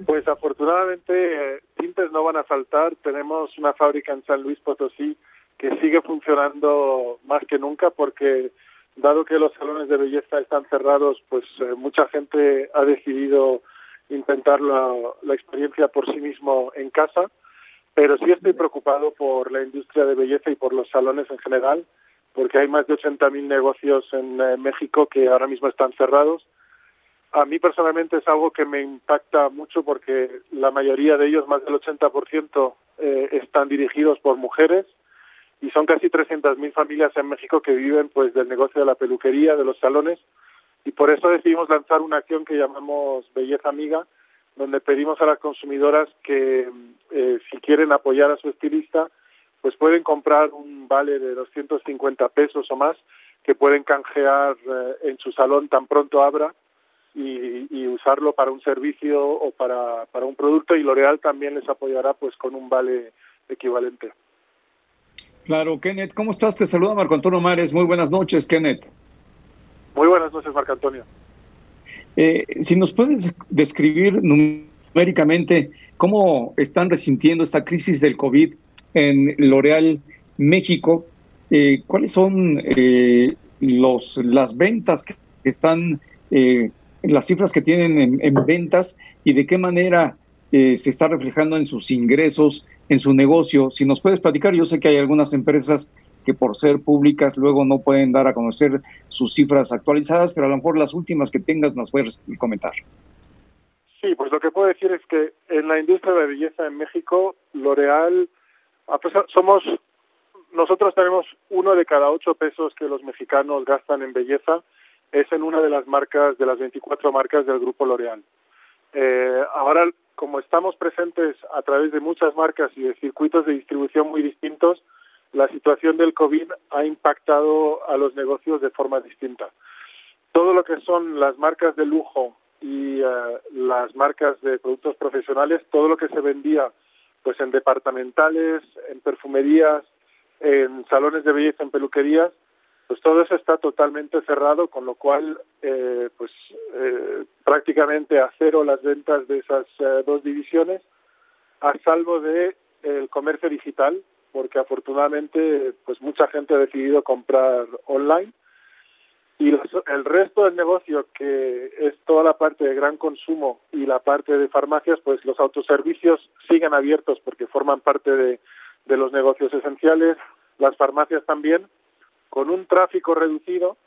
Pues afortunadamente eh, tintes no van a faltar. Tenemos una fábrica en San Luis Potosí que sigue funcionando más que nunca porque dado que los salones de belleza están cerrados, pues eh, mucha gente ha decidido intentar la, la experiencia por sí mismo en casa pero sí estoy preocupado por la industria de belleza y por los salones en general, porque hay más de 80.000 negocios en eh, México que ahora mismo están cerrados. A mí personalmente es algo que me impacta mucho porque la mayoría de ellos, más del 80%, eh, están dirigidos por mujeres y son casi 300.000 familias en México que viven pues del negocio de la peluquería, de los salones y por eso decidimos lanzar una acción que llamamos Belleza Amiga, donde pedimos a las consumidoras que eh, si quieren apoyar a su estilista, pues pueden comprar un vale de 250 pesos o más que pueden canjear eh, en su salón tan pronto abra y, y, usarlo para un servicio o para, para un producto y L'Oreal también les apoyará pues con un vale equivalente. Claro, Kenneth, ¿cómo estás? Te saluda Marco Antonio Mares. Muy buenas noches, Kenneth. Muy buenas noches, Marco Antonio. Eh, si nos puedes describir numéricamente cómo están resintiendo esta crisis del COVID en L'Oreal México, eh, cuáles son eh, los, las ventas que están, las cifras que tienen en, ventas y de qué manera se está reflejando en sus ingresos, en su negocio. Si nos puedes platicar, yo sé que hay algunas empresas que por ser públicas luego no pueden dar a conocer sus cifras actualizadas, pero a lo mejor las últimas que tengas nos puedes comentar. Sí, pues lo que puedo decir es que en la industria de belleza en México, L'Oreal, somos, nosotros tenemos uno de cada ocho pesos que los mexicanos gastan en belleza, es en una de las marcas, de las 24 marcas del grupo L'Oreal. Eh, ahora, como estamos presentes a través de muchas marcas y de circuitos de distribución muy distintos, la situación del COVID ha impactado a los negocios de forma distinta. Todo lo que son las marcas de lujo y eh, las marcas de productos profesionales, todo lo que se vendía pues en departamentales, en perfumerías, en salones de belleza, en peluquerías, pues todo eso está totalmente cerrado, con lo cual eh, pues eh, prácticamente a cero las ventas de esas dos divisiones, a salvo de el comercio digital, porque afortunadamente pues mucha gente ha decidido comprar online. Y el resto del negocio que es toda la parte de gran consumo y la parte de farmacias pues los autoservicios siguen abiertos porque forman parte de, de los negocios esenciales. Las farmacias también con un tráfico reducido.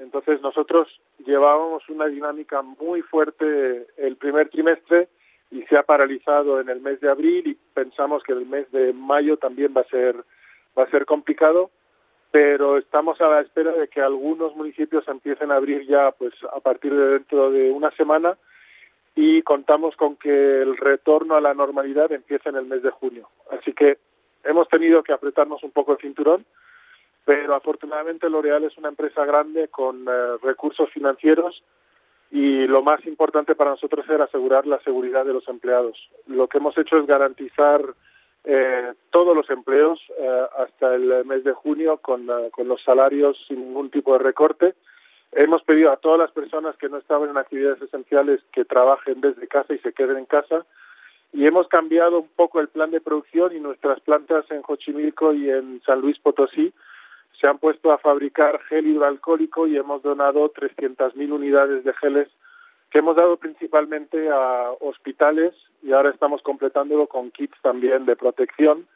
Entonces nosotros llevábamos una dinámica muy fuerte el primer trimestre y se ha paralizado en el mes de abril y pensamos que el mes de mayo también va a ser va a ser complicado pero estamos a la espera de que algunos municipios empiecen a abrir ya pues a partir de dentro de una semana y contamos con que el retorno a la normalidad empiece en el mes de junio. Así que hemos tenido que apretarnos un poco el cinturón, pero afortunadamente L'Oreal es una empresa grande con eh, recursos financieros y lo más importante para nosotros era asegurar la seguridad de los empleados. Lo que hemos hecho es garantizar eh, todos los empleos eh, hasta el mes de junio con, eh, con los salarios sin ningún tipo de recorte. Hemos pedido a todas las personas que no estaban en actividades esenciales que trabajen desde casa y se queden en casa. Y hemos cambiado un poco el plan de producción y nuestras plantas en Xochimilco y en San Luis Potosí se han puesto a fabricar gel hidroalcohólico y hemos donado 300.000 unidades de geles que hemos dado principalmente a hospitales y ahora estamos completándolo con kits también de protección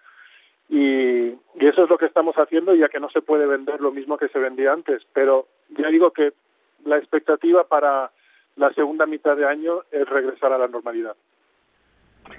y, eso es lo que estamos haciendo ya que no se puede vender lo mismo que se vendía antes, pero ya digo que la expectativa para la segunda mitad de año es regresar a la normalidad.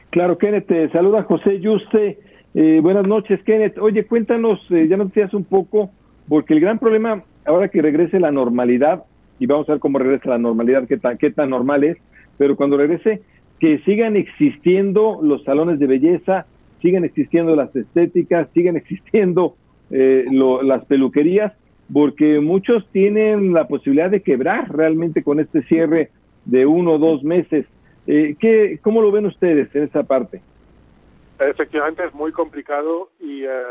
Claro, Kenneth, saluda José Yuste. Eh, buenas noches, Kenneth. Oye, cuéntanos, eh, ya nos decías un poco, porque el gran problema ahora que regrese la normalidad, y vamos a ver cómo regresa la normalidad, qué tan, qué tan normal es, pero cuando regrese, que sigan existiendo los salones de belleza, sigan existiendo las estéticas, sigan existiendo eh, las peluquerías, porque muchos tienen la posibilidad de quebrar realmente con este cierre de uno o dos meses. Eh, ¿qué, ¿Cómo lo ven ustedes en esa parte? Efectivamente es muy complicado y eh,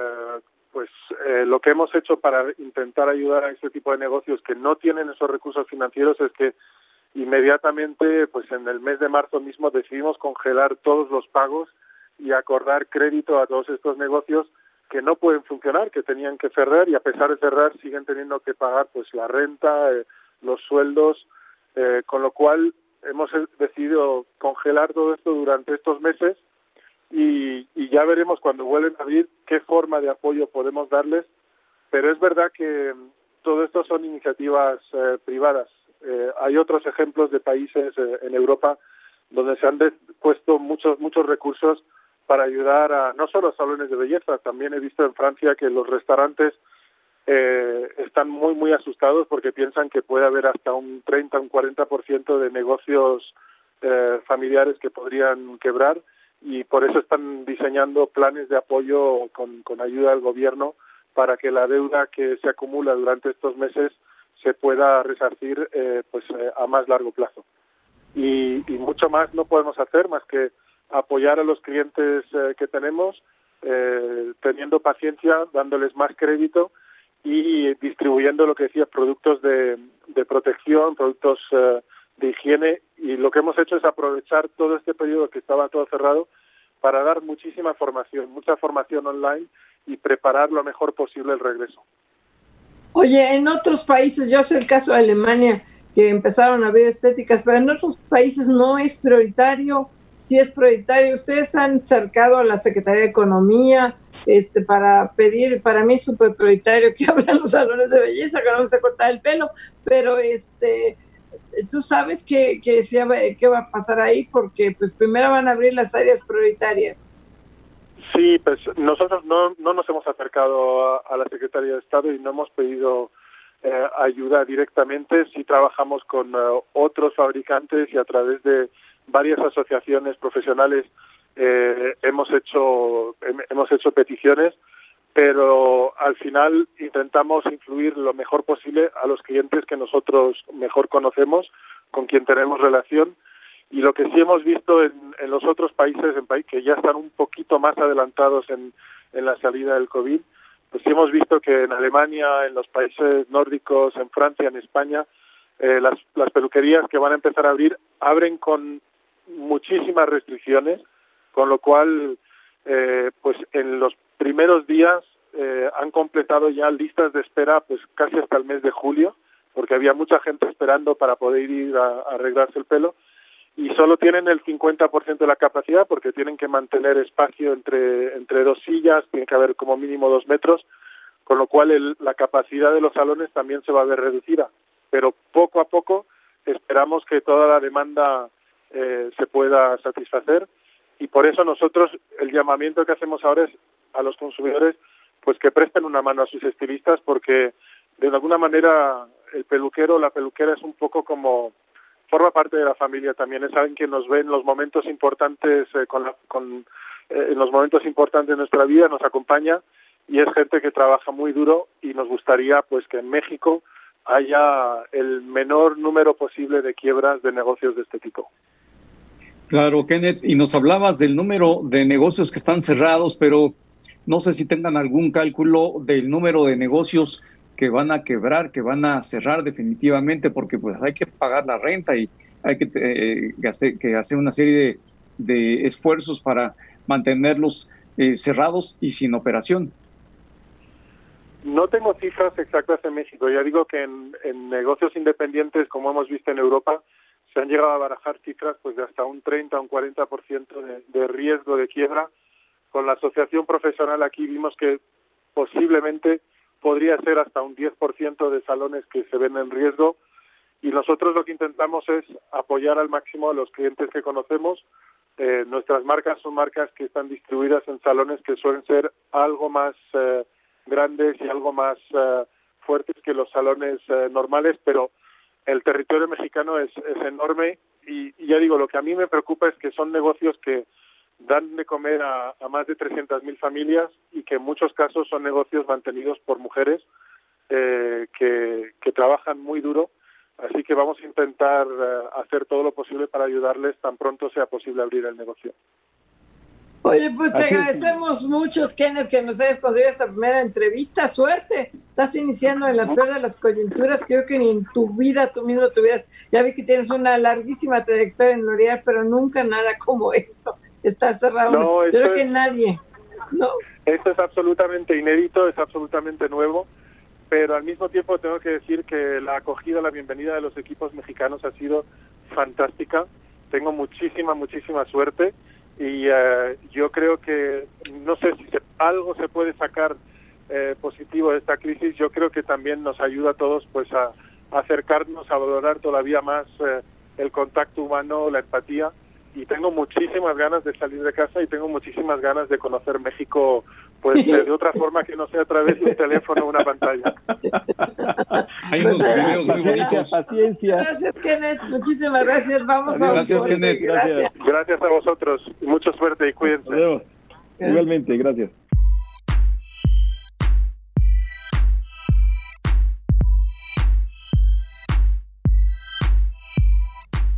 pues eh, lo que hemos hecho para intentar ayudar a este tipo de negocios que no tienen esos recursos financieros es que inmediatamente, pues en el mes de marzo mismo decidimos congelar todos los pagos y acordar crédito a todos estos negocios que no pueden funcionar, que tenían que cerrar y a pesar de cerrar siguen teniendo que pagar pues la renta, eh, los sueldos, eh, con lo cual hemos decidido congelar todo esto durante estos meses y, ya veremos cuando vuelven a abrir qué forma de apoyo podemos darles, pero es verdad que mm, todo esto son iniciativas eh, privadas. Eh, hay otros ejemplos de países eh, en Europa donde se han puesto muchos muchos recursos para ayudar a no solo a salones de belleza, también he visto en Francia que los restaurantes están muy muy asustados porque piensan que puede haber hasta un 30 un 40% de negocios familiares que podrían quebrar y por eso están diseñando planes de apoyo con, con ayuda del gobierno para que la deuda que se acumula durante estos meses se pueda resarcir eh, pues eh, a más largo plazo. Y, y, mucho más no podemos hacer más que apoyar a los clientes eh, que tenemos teniendo paciencia dándoles más crédito y distribuyendo lo que decía productos de, de protección productos de higiene y lo que hemos hecho es aprovechar todo este periodo que estaba todo cerrado para dar muchísima formación, mucha formación online y preparar lo mejor posible el regreso. Oye, en otros países, yo sé el caso de Alemania, que empezaron a ver estéticas, pero en otros países no es prioritario. Si es prioritario, ustedes han acercado a la Secretaría de Economía este, para pedir, para mí es súper prioritario que abran los salones de belleza, que no se cortar el pelo, pero este, tú sabes qué que, va a pasar ahí porque pues primero van a abrir las áreas prioritarias. Sí, pues nosotros no, no nos hemos acercado a, la Secretaría de Estado y no hemos pedido eh, ayuda directamente. Sí trabajamos con eh, otros fabricantes y a través de varias asociaciones profesionales eh, hemos hecho hemos hecho peticiones pero al final intentamos influir lo mejor posible a los clientes que nosotros mejor conocemos, con quien tenemos relación. Y lo que sí hemos visto en, los otros países en país que ya están un poquito más adelantados en, en la salida del COVID, pues sí hemos visto que en Alemania, en los países nórdicos, en Francia, en España, eh, las, las peluquerías que van a empezar a abrir abren con muchísimas restricciones, con lo cual, eh, pues en los primeros días eh, han completado ya listas de espera pues casi hasta el mes de julio, porque había mucha gente esperando para poder ir a, arreglarse el pelo y solo tienen el 50% de la capacidad porque tienen que mantener espacio entre, entre dos sillas, tiene que haber como mínimo dos metros, con lo cual la capacidad de los salones también se va a ver reducida. Pero poco a poco esperamos que toda la demanda eh, se pueda satisfacer y por eso nosotros el llamamiento que hacemos ahora es a los consumidores pues que presten una mano a sus estilistas porque de alguna manera el peluquero, la peluquera es un poco como forma parte de la familia también, es alguien que nos ve en los momentos importantes eh, con, con eh, en los momentos importantes de nuestra vida, nos acompaña y es gente que trabaja muy duro y nos gustaría pues que en México haya el menor número posible de quiebras de negocios de este tipo. Claro, Kenneth, y nos hablabas del número de negocios que están cerrados, pero no sé si tengan algún cálculo del número de negocios que van a quebrar, que van a cerrar definitivamente, porque pues hay que pagar la renta y hay que, eh, hacer, que hacer una serie de, esfuerzos para mantenerlos eh, cerrados y sin operación. No tengo cifras exactas en México. Ya digo que en, negocios independientes, como hemos visto en Europa, se han llegado a barajar cifras pues de hasta un 30 o un 40% de, de riesgo de quiebra. Con la asociación profesional aquí vimos que posiblemente podría ser hasta un 10% de salones que se ven en riesgo y nosotros lo que intentamos es apoyar al máximo a los clientes que conocemos. Eh, nuestras marcas son marcas que están distribuidas en salones que suelen ser algo más eh, grandes y algo más eh, fuertes que los salones eh, normales, pero el territorio mexicano es, es enorme y, ya digo, lo que a mí me preocupa es que son negocios que dan de comer a, más de 300.000 familias y que en muchos casos son negocios mantenidos por mujeres eh, que, que trabajan muy duro. Así que vamos a intentar hacer todo lo posible para ayudarles tan pronto sea posible abrir el negocio. Oye, pues te agradecemos mucho, Kenneth, que nos hayas conseguido esta primera entrevista. Suerte. Estás iniciando en la peor de las coyunturas. Creo que ni en tu vida tú mismo tuvieras. Ya vi que tienes una larguísima trayectoria en L'Oreal, pero nunca nada como esto. Está cerrado. No, creo que nadie. No. Esto es absolutamente inédito, es absolutamente nuevo, pero al mismo tiempo tengo que decir que la acogida, la bienvenida de los equipos mexicanos ha sido fantástica. Tengo muchísima, muchísima suerte y eh, yo creo que no sé si algo se puede sacar eh, positivo de esta crisis. Yo creo que también nos ayuda a todos pues a, acercarnos a valorar todavía más eh, el contacto humano la empatía. Y tengo muchísimas ganas de salir de casa y tengo muchísimas ganas de conocer México pues de, otra forma que no sea a través de un teléfono o una pantalla. Hay unos pues, videos muy bonitos. Paciencia. Gracias, Kenneth. Muchísimas gracias. Vamos a Gracias, Kenneth. Gracias. gracias a vosotros. Mucha suerte y cuídense. Igualmente, gracias.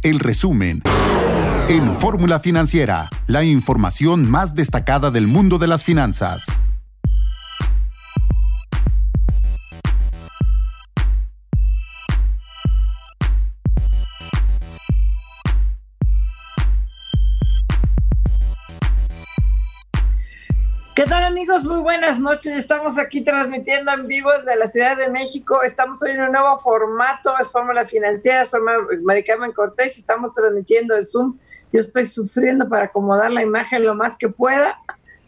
El resumen en Fórmula Financiera, la información más destacada del mundo de las finanzas. ¿Qué tal amigos? Muy buenas noches. Estamos aquí transmitiendo en vivo desde la Ciudad de México. Estamos hoy en un nuevo formato, es Fórmula Financiera. Soy Maricarmen Cortés y estamos transmitiendo el Zoom yo estoy sufriendo para acomodar la imagen lo más que pueda.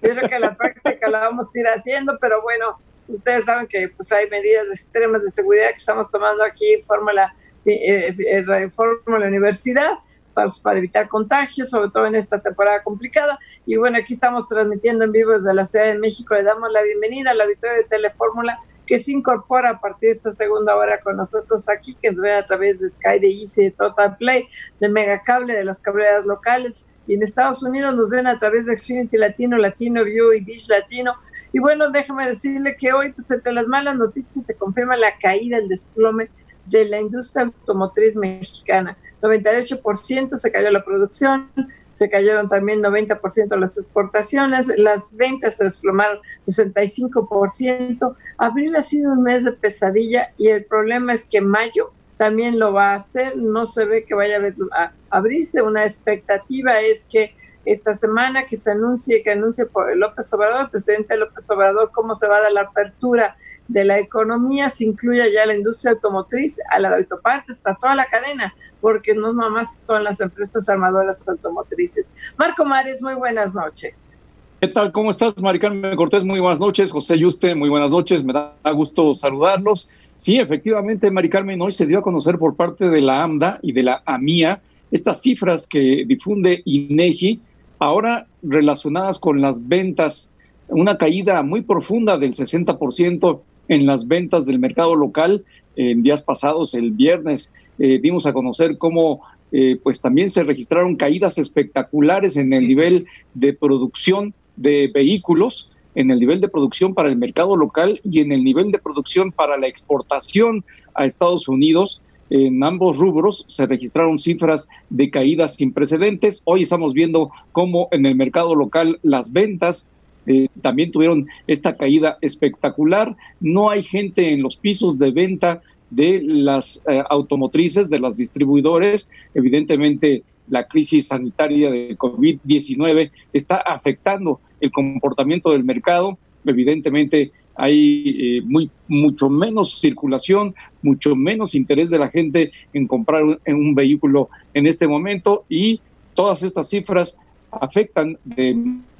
Yo creo que la práctica la vamos a ir haciendo, pero bueno, ustedes saben que pues hay medidas extremas de seguridad que estamos tomando aquí en Fórmula eh, eh, Fórmula Universidad para, para, evitar contagios, sobre todo en esta temporada complicada. Y bueno, aquí estamos transmitiendo en vivo desde la Ciudad de México. Le damos la bienvenida al auditorio de Telefórmula que se incorpora a partir de esta segunda hora con nosotros aquí, que nos ve a través de Sky, de Easy, de Total Play, de Megacable, de las cableras locales. Y en Estados Unidos nos ven a través de Xfinity Latino, Latino View y Dish Latino. Y bueno, déjame decirle que hoy, pues entre las malas noticias, se confirma la caída, el desplome de la industria automotriz mexicana. 98% se cayó la producción, se cayeron también 90% las exportaciones, las ventas se desplomaron 65%. Abril ha sido un mes de pesadilla y el problema es que mayo también lo va a hacer, no se ve que vaya a abrirse. Una expectativa es que esta semana que se anuncie, que anuncie por López Obrador, el presidente López Obrador, cómo se va a dar la apertura de la economía, se incluya ya la industria automotriz, a la de autopartes, a toda la cadena porque no nomás son las empresas armadoras automotrices. Marco Mares, muy buenas noches. ¿Qué tal? ¿Cómo estás, Maricarmen Cortés? Muy buenas noches. José Yuste, muy buenas noches. Me da gusto saludarlos. Sí, efectivamente, Maricarmen, hoy se dio a conocer por parte de la AMDA y de la AMIA estas cifras que difunde INEGI, ahora relacionadas con las ventas una caída muy profunda del 60% en las ventas del mercado local. En días pasados, el viernes, eh, dimos a conocer cómo eh, pues también se registraron caídas espectaculares en el nivel de producción de vehículos, en el nivel de producción para el mercado local y en el nivel de producción para la exportación a Estados Unidos. En ambos rubros se registraron cifras de caídas sin precedentes. Hoy estamos viendo cómo en el mercado local las ventas eh, también tuvieron esta caída espectacular. No hay gente en los pisos de venta de las eh, automotrices, de las distribuidores. Evidentemente, la crisis sanitaria de COVID-19 está afectando el comportamiento del mercado. Evidentemente, hay eh, muy, mucho menos circulación, mucho menos interés de la gente en comprar un vehículo en este momento y todas estas cifras afectan de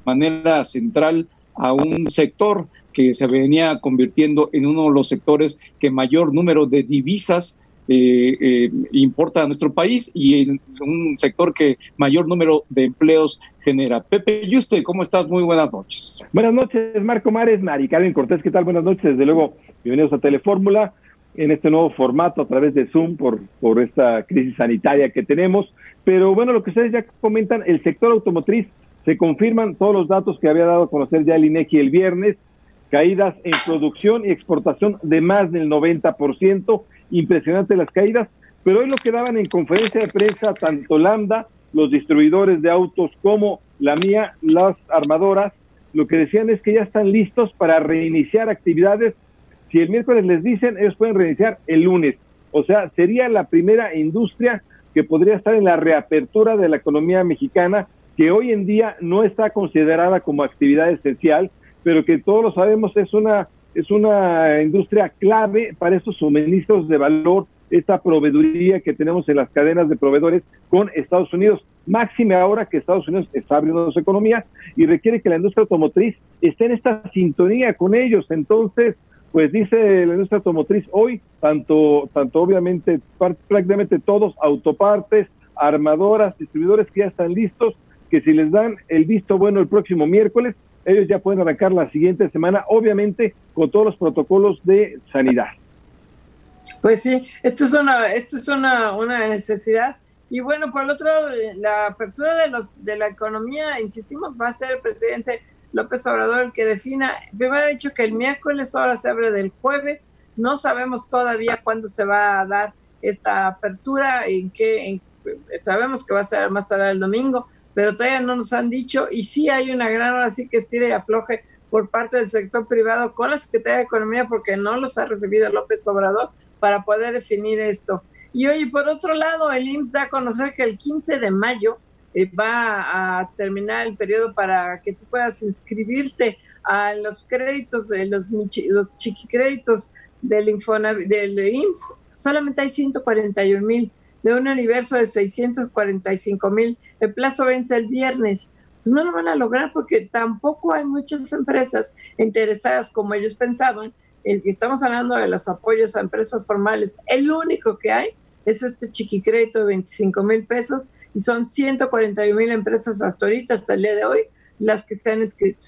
manera central a un sector que se venía convirtiendo en uno de los sectores que mayor número de divisas eh, eh, importa a nuestro país y en un sector que mayor número de empleos genera. Pepe Yuste, ¿cómo estás? Muy buenas noches. Buenas noches, Marco Mares, Mari Carmen Cortés, ¿qué tal? Buenas noches, desde luego, bienvenidos a Telefórmula en este nuevo formato a través de Zoom por, por esta crisis sanitaria que tenemos. Pero bueno, lo que ustedes ya comentan, el sector automotriz se confirman todos los datos que había dado a conocer ya el INEGI el viernes, caídas en producción y exportación de más del 90%, impresionante las caídas, pero hoy lo que daban en conferencia de prensa tanto Lambda, los distribuidores de autos como la mía, las armadoras, lo que decían es que ya están listos para reiniciar actividades. Si el miércoles les dicen, ellos pueden reiniciar el lunes. O sea, sería la primera industria que podría estar en la reapertura de la economía mexicana que hoy en día no está considerada como actividad esencial, pero que todos lo sabemos es una, es una industria clave para estos suministros de valor, esta proveeduría que tenemos en las cadenas de proveedores con Estados Unidos. Máxime ahora que Estados Unidos está abriendo su economía y requiere que la industria automotriz esté en esta sintonía con ellos. Entonces, pues dice la industria automotriz hoy, tanto, tanto obviamente prácticamente todos, autopartes, armadoras, distribuidores que ya están listos que si les dan el visto bueno el próximo miércoles, ellos ya pueden arrancar la siguiente semana, obviamente con todos los protocolos de sanidad. Pues sí, esto es una, esto es una, una necesidad. Y bueno, por el otro, la apertura de los de la economía, insistimos, va a ser el presidente López Obrador el que defina. Primero ha dicho que el miércoles ahora se abre del jueves. No sabemos todavía cuándo se va a dar esta apertura, en qué, sabemos que va a ser más tarde el domingo, pero todavía no nos han dicho y sí hay una gran así que estire y afloje por parte del sector privado con la Secretaría de Economía porque no los ha recibido López Obrador para poder definir esto. Y oye, por otro lado, el IMSS da a conocer que el 15 de mayo eh, va a terminar el periodo para que tú puedas inscribirte a los créditos, de los, los chiquicréditos del, Infonavit, del IMSS. Solamente hay 141 mil de un universo de 645 mil. El plazo vence el viernes. Pues no lo van a lograr porque tampoco hay muchas empresas interesadas como ellos pensaban. Estamos hablando de los apoyos a empresas formales. El único que hay es este chiquicrédito de 25 mil pesos y son 141 mil empresas hasta ahorita, hasta el día de hoy, las que se han inscrito.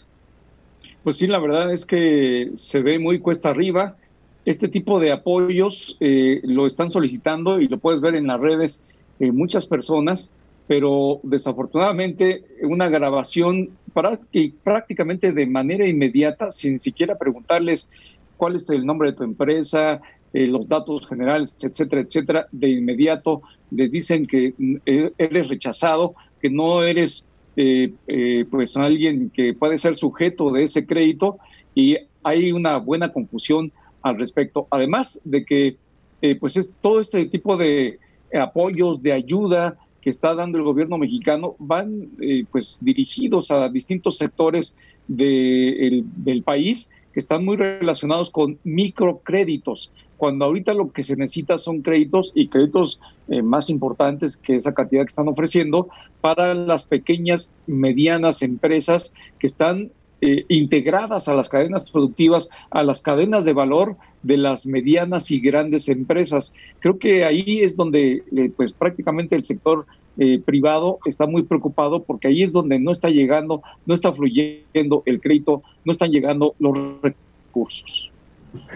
Pues sí, la verdad es que se ve muy cuesta arriba este tipo de apoyos eh, lo están solicitando y lo puedes ver en las redes eh, muchas personas, pero desafortunadamente una grabación prácticamente de manera inmediata, sin siquiera preguntarles cuál es el nombre de tu empresa, eh, los datos generales, etcétera, etcétera, de inmediato les dicen que eres rechazado, que no eres pues alguien que puede ser sujeto de ese crédito y hay una buena confusión al respecto. Además de que eh, pues es todo este tipo de apoyos, de ayuda que está dando el gobierno mexicano van eh, pues dirigidos a distintos sectores del país que están muy relacionados con microcréditos, cuando ahorita lo que se necesita son créditos y créditos eh, más importantes que esa cantidad que están ofreciendo para las pequeñas, medianas empresas que están eh, integradas a las cadenas productivas, a las cadenas de valor de las medianas y grandes empresas. Creo que ahí es donde eh, pues prácticamente el sector eh, privado está muy preocupado porque ahí es donde no está llegando, no está fluyendo el crédito, no están llegando los recursos.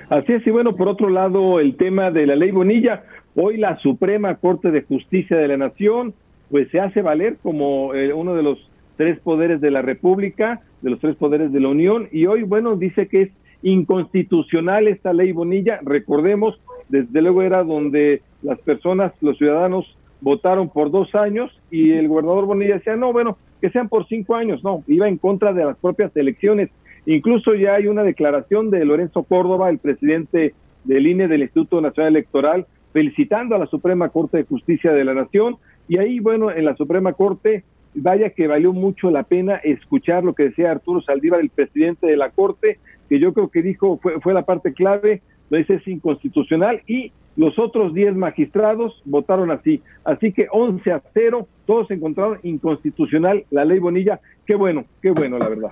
Así es, y bueno, por otro lado, el tema de la ley Bonilla, hoy la Suprema Corte de Justicia de la Nación, pues se hace valer como uno de los tres poderes de la República, de los tres poderes de la Unión, y hoy, bueno, dice que es inconstitucional esta ley Bonilla. Recordemos, desde luego era donde las personas, los ciudadanos, votaron por dos años y el gobernador Bonilla decía, no, bueno, que sean por cinco años, no, iba en contra de las propias elecciones. Incluso ya hay una declaración de Lorenzo Córdoba, el presidente del INE del Instituto Nacional Electoral, felicitando a la Suprema Corte de Justicia de la Nación. Y ahí, bueno, en la Suprema Corte vaya que valió mucho la pena escuchar lo que decía Arturo Saldívar, el presidente de la Corte, que yo creo que dijo fue, fue la parte clave, ese es inconstitucional y los otros 10 magistrados votaron así. Así que 11 a 0, todos encontraron inconstitucional la ley Bonilla. Qué bueno, qué bueno, la verdad.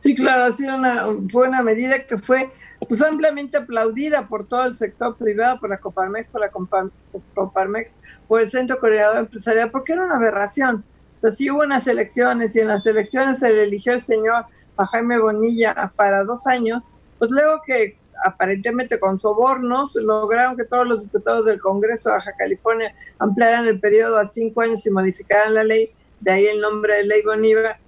Sí, claro, ha sido una, fue una medida que fue pues, ampliamente aplaudida por todo el sector privado, por la Coparmex, por la Coparmex, por el Centro Coordinador Empresarial, porque era una aberración. Entonces, sí hubo unas elecciones y en las elecciones se le eligió el señor a Jaime Bonilla para dos años, pues luego que aparentemente con sobornos lograron que todos los diputados del Congreso de Baja California ampliaran el periodo a cinco años y modificaran la ley, de ahí el nombre de ley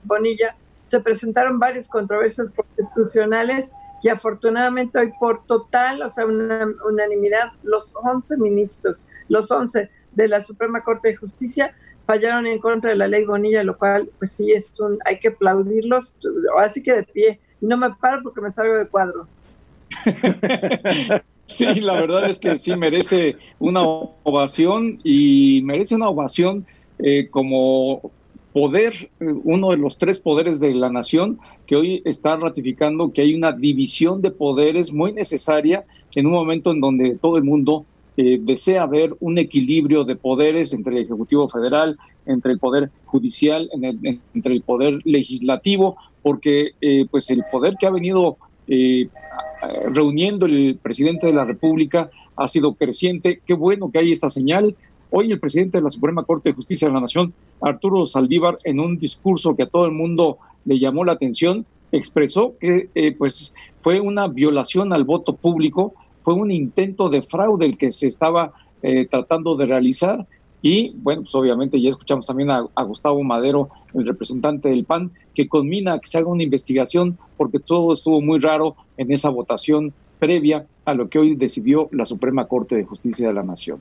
Bonilla. Se presentaron varias controversias constitucionales y afortunadamente hoy por total, o sea, una unanimidad, los 11 ministros, los 11 de la Suprema Corte de Justicia fallaron en contra de la ley Bonilla, lo cual, pues sí, es un, hay que aplaudirlos, así que de pie. No me paro porque me salgo de cuadro. sí, la verdad es que sí merece una ovación y merece una ovación eh, como poder, uno de los tres poderes de la nación, que hoy está ratificando que hay una división de poderes muy necesaria en un momento en donde todo el mundo eh, desea ver un equilibrio de poderes entre el Ejecutivo Federal, entre el Poder Judicial, entre el Poder Legislativo, porque eh, pues el poder que ha venido eh, reuniendo el presidente de la República ha sido creciente. Qué bueno que hay esta señal. Hoy el presidente de la Suprema Corte de Justicia de la Nación, Arturo Saldívar, en un discurso que a todo el mundo le llamó la atención, expresó que pues fue una violación al voto público fue un intento de fraude el que se estaba eh, tratando de realizar y bueno, pues obviamente ya escuchamos también a, Gustavo Madero, el representante del PAN, que conmina que se haga una investigación porque todo estuvo muy raro en esa votación previa a lo que hoy decidió la Suprema Corte de Justicia de la Nación.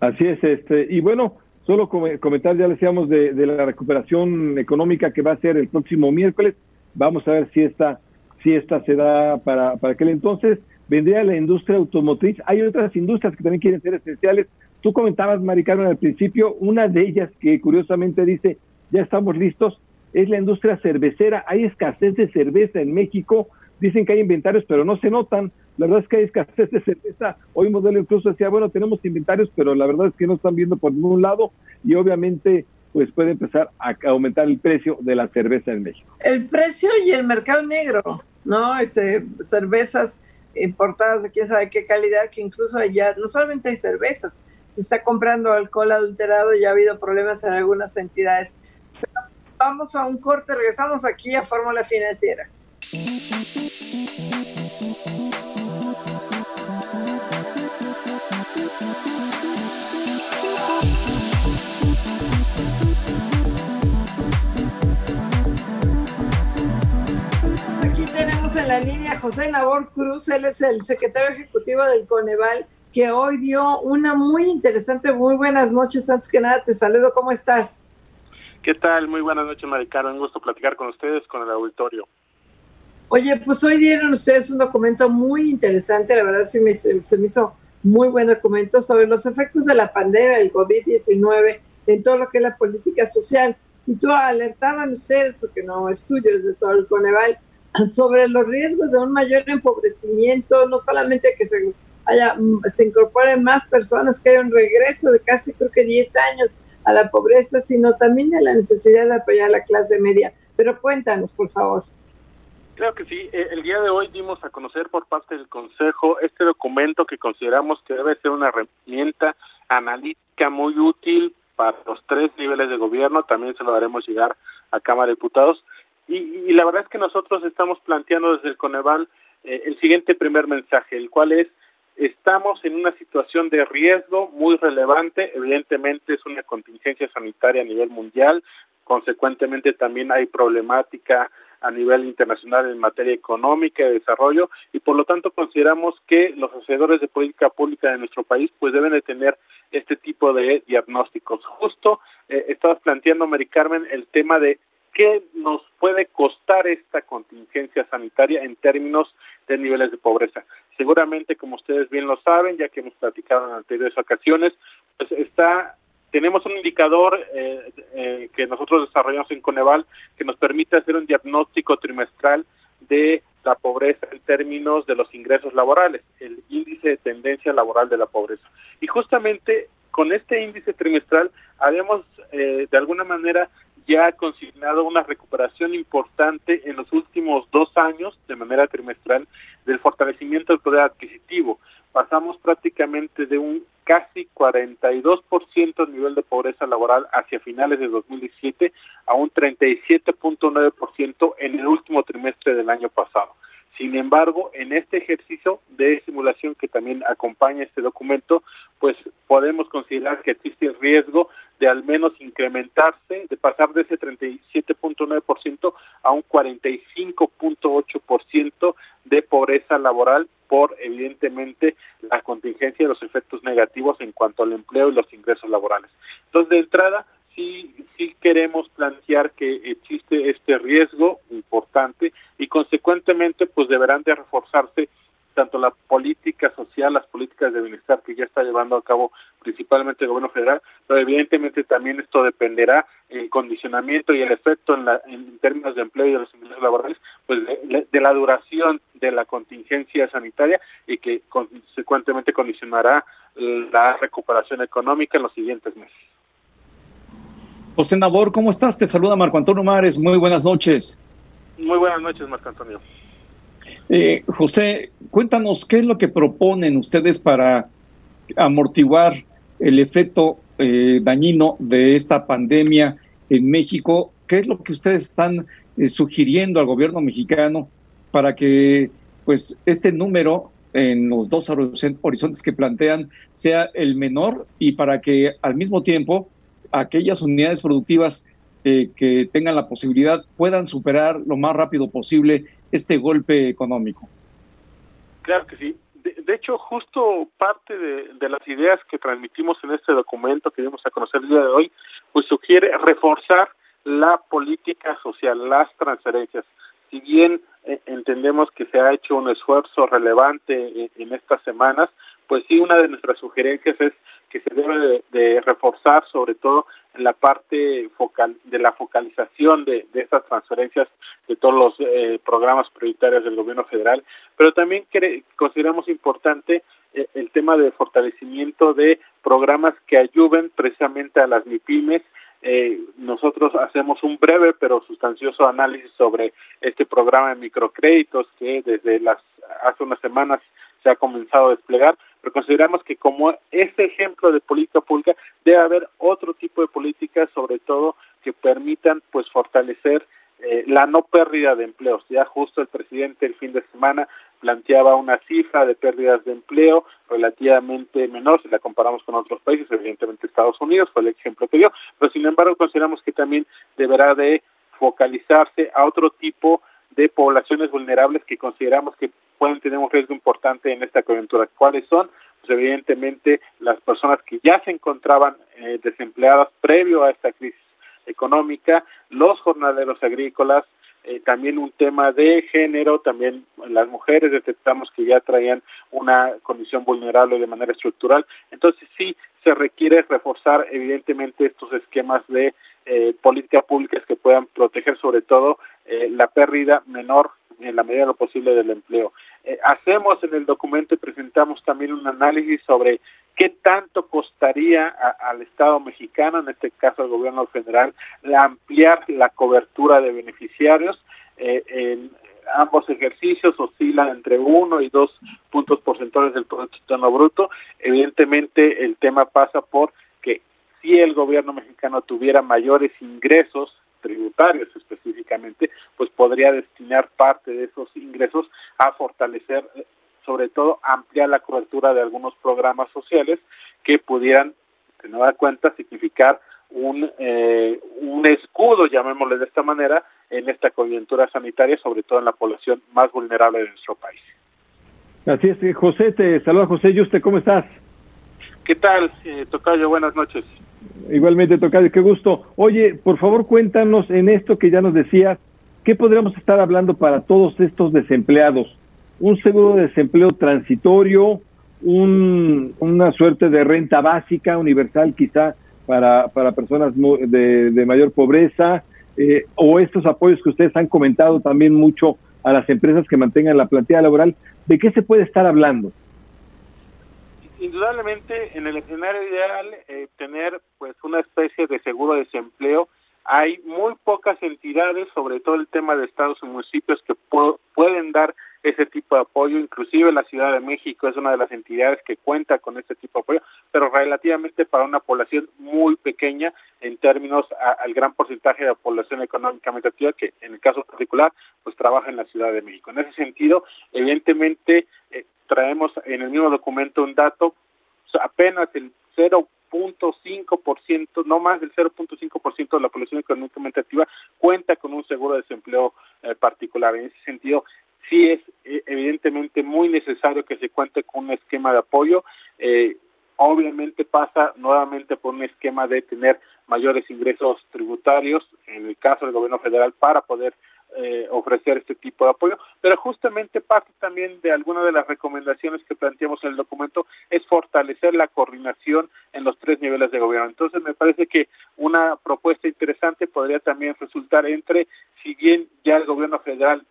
Así es, este, y bueno, solo comentar, ya decíamos, de, de la recuperación económica que va a ser el próximo miércoles. Vamos a ver si esta si esta se da para, para aquel entonces, vendría la industria automotriz. Hay otras industrias que también quieren ser esenciales. Tú comentabas, Mari Carmen, al principio, una de ellas que curiosamente dice, ya estamos listos, es la industria cervecera. Hay escasez de cerveza en México. Dicen que hay inventarios, pero no se notan. La verdad es que hay escasez de cerveza. Hoy modelo incluso decía, bueno, tenemos inventarios, pero la verdad es que no están viendo por ningún lado. Y obviamente pues puede empezar a aumentar el precio de la cerveza en México. El precio y el mercado negro, ¿no? Este, cervezas importadas de quién sabe qué calidad, que incluso allá no solamente hay cervezas, se está comprando alcohol adulterado y ha habido problemas en algunas entidades. vamos a un corte, regresamos aquí a Fórmula Financiera. La línea José Nabor Cruz, él es el secretario ejecutivo del Coneval, que hoy dio una muy interesante, muy buenas noches. Antes que nada, te saludo, ¿cómo estás? ¿Qué tal? Muy buenas noches, Maricaro. Un gusto platicar con ustedes, con el auditorio. Oye, pues hoy dieron ustedes un documento muy interesante, la verdad sí me, se me hizo muy buen documento sobre los efectos de la pandemia del COVID-19 en todo lo que es la política social. Y tú alertaban ustedes, porque no estudios de todo el Coneval, sobre los riesgos de un mayor empobrecimiento, no solamente que se haya, se incorporen más personas, que haya un regreso de casi creo que 10 años a la pobreza, sino también de la necesidad de apoyar a la clase media. pero cuéntanos, por favor. Creo que sí. Eh, el día de hoy dimos a conocer por parte del Consejo este documento que consideramos que debe ser una herramienta analítica muy útil para los tres niveles de gobierno. También se lo haremos llegar a Cámara de Diputados. Y, la verdad es que nosotros estamos planteando desde el Coneval eh, el siguiente primer mensaje, el cual es estamos en una situación de riesgo muy relevante. Evidentemente es una contingencia sanitaria a nivel mundial. Consecuentemente también hay problemática a nivel internacional en materia económica y desarrollo y por lo tanto consideramos que los hacedores de política pública de nuestro país pues deben de tener este tipo de diagnósticos. Justo eh, estabas planteando, Mary Carmen, el tema de qué nos puede costar esta contingencia sanitaria en términos de niveles de pobreza. Seguramente, como ustedes bien lo saben, ya que hemos platicado en anteriores ocasiones, pues está tenemos un indicador eh, eh, que nosotros desarrollamos en Coneval que nos permite hacer un diagnóstico trimestral de la pobreza en términos de los ingresos laborales, el índice de tendencia laboral de la pobreza. Y justamente con este índice trimestral habíamos eh, de alguna manera ya consignado una recuperación importante en los últimos dos años de manera trimestral del fortalecimiento del poder adquisitivo. Pasamos prácticamente de un casi 42% nivel de pobreza laboral hacia finales de 2017 a un 37.9% en el último trimestre del año pasado. Sin embargo, en este ejercicio de simulación que también acompaña este documento, pues podemos considerar que existe el riesgo de al menos incrementarse, de pasar de ese 37.9% a un 45.8% de pobreza laboral por evidentemente la contingencia de los efectos negativos en cuanto al empleo y los ingresos laborales. Entonces, de entrada, sí, sí queremos plantear que existe este riesgo importante y consecuentemente pues deberán de reforzarse tanto la política social, las políticas de bienestar que ya está llevando a cabo principalmente el gobierno federal, pero evidentemente también esto dependerá el condicionamiento y el efecto en, la, en términos de empleo y de los ingresos laborales, pues de, de, la duración de la contingencia sanitaria y que consecuentemente condicionará la recuperación económica en los siguientes meses. José Nabor, ¿cómo estás? Te saluda Marco Antonio Mares. Muy buenas noches. Muy buenas noches, Marco Antonio. Eh, José, cuéntanos qué es lo que proponen ustedes para amortiguar el efecto eh, dañino de esta pandemia en México. ¿Qué es lo que ustedes están eh, sugiriendo al gobierno mexicano para que pues este número en los dos horizontes que plantean sea el menor y para que al mismo tiempo aquellas unidades productivas eh, que tengan la posibilidad puedan superar lo más rápido posible este golpe económico. Claro que sí. De, hecho, justo parte de, las ideas que transmitimos en este documento que dimos a conocer el día de hoy, pues sugiere reforzar la política social, las transferencias. Si bien eh, entendemos que se ha hecho un esfuerzo relevante en estas semanas, pues sí, una de nuestras sugerencias es que se debe de, reforzar sobre todo en la parte focal de la focalización de, de estas transferencias de todos los eh, programas prioritarios del gobierno federal, pero también consideramos importante eh, el tema de fortalecimiento de programas que ayuden precisamente a las MIPIMES. Eh, nosotros hacemos un breve pero sustancioso análisis sobre este programa de microcréditos que desde las hace unas semanas se ha comenzado a desplegar, pero consideramos que como ese ejemplo de política pública debe haber otro tipo de políticas, sobre todo que permitan pues fortalecer eh, la no pérdida de empleos. Ya justo el presidente el fin de semana planteaba una cifra de pérdidas de empleo relativamente menor si la comparamos con otros países, evidentemente Estados Unidos fue el ejemplo que dio, pero sin embargo consideramos que también deberá de focalizarse a otro tipo de poblaciones vulnerables que consideramos que pueden tener un riesgo importante en esta coyuntura. ¿Cuáles son? Pues evidentemente las personas que ya se encontraban eh, desempleadas previo a esta crisis económica, los jornaleros agrícolas, eh, también un tema de género, también las mujeres detectamos que ya traían una condición vulnerable de manera estructural. Entonces sí se requiere reforzar evidentemente estos esquemas de eh, políticas públicas que puedan proteger sobre todo eh, la pérdida menor en la medida de lo posible del empleo. Eh, hacemos en el documento y presentamos también un análisis sobre qué tanto costaría al Estado mexicano, en este caso al gobierno federal, ampliar la cobertura de beneficiarios. Eh, en ambos ejercicios oscilan entre uno y dos puntos porcentuales del Producto Bruto. Evidentemente, el tema pasa por si el gobierno mexicano tuviera mayores ingresos tributarios específicamente, pues podría destinar parte de esos ingresos a fortalecer, eh, sobre todo ampliar la cobertura de algunos programas sociales que pudieran, de nueva cuenta, significar un, eh, un escudo, llamémosle de esta manera, en esta coyuntura sanitaria, sobre todo en la población más vulnerable de nuestro país. Así es, José, te saluda José Yuste, ¿cómo estás? ¿Qué tal, eh, Tocayo? Buenas noches. Igualmente, Tocayo, qué gusto. Oye, por favor, cuéntanos en esto que ya nos decías, ¿qué podríamos estar hablando para todos estos desempleados? ¿Un seguro de desempleo transitorio? Un, una suerte de renta básica, universal quizá, para, para personas de, de mayor pobreza? Eh, o estos apoyos que ustedes han comentado también mucho a las empresas que mantengan la plantilla laboral, ¿de qué se puede estar hablando? Indudablemente en el escenario ideal eh, tener pues una especie de seguro de desempleo hay muy pocas entidades, sobre todo el tema de estados y municipios, que pueden dar ese tipo de apoyo. Inclusive la Ciudad de México es una de las entidades que cuenta con este tipo de apoyo, pero relativamente para una población muy pequeña en términos al gran porcentaje de la población económicamente activa que en el caso particular pues trabaja en la Ciudad de México. En ese sentido, evidentemente eh, traemos en el mismo documento un dato, apenas el 0.5%, no más del 0.5% de la población económicamente activa cuenta con un seguro de desempleo eh, particular. En ese sentido, sí es eh, evidentemente muy necesario que se cuente con un esquema de apoyo. Eh, obviamente pasa nuevamente por un esquema de tener mayores ingresos tributarios, en el caso del gobierno federal, para poder eh, ofrecer este tipo de apoyo, pero justamente parte también de alguna de las recomendaciones que planteamos en el documento es fortalecer la coordinación en los tres niveles de gobierno. Entonces me parece que una propuesta interesante podría también resultar entre, si bien ya el gobierno federal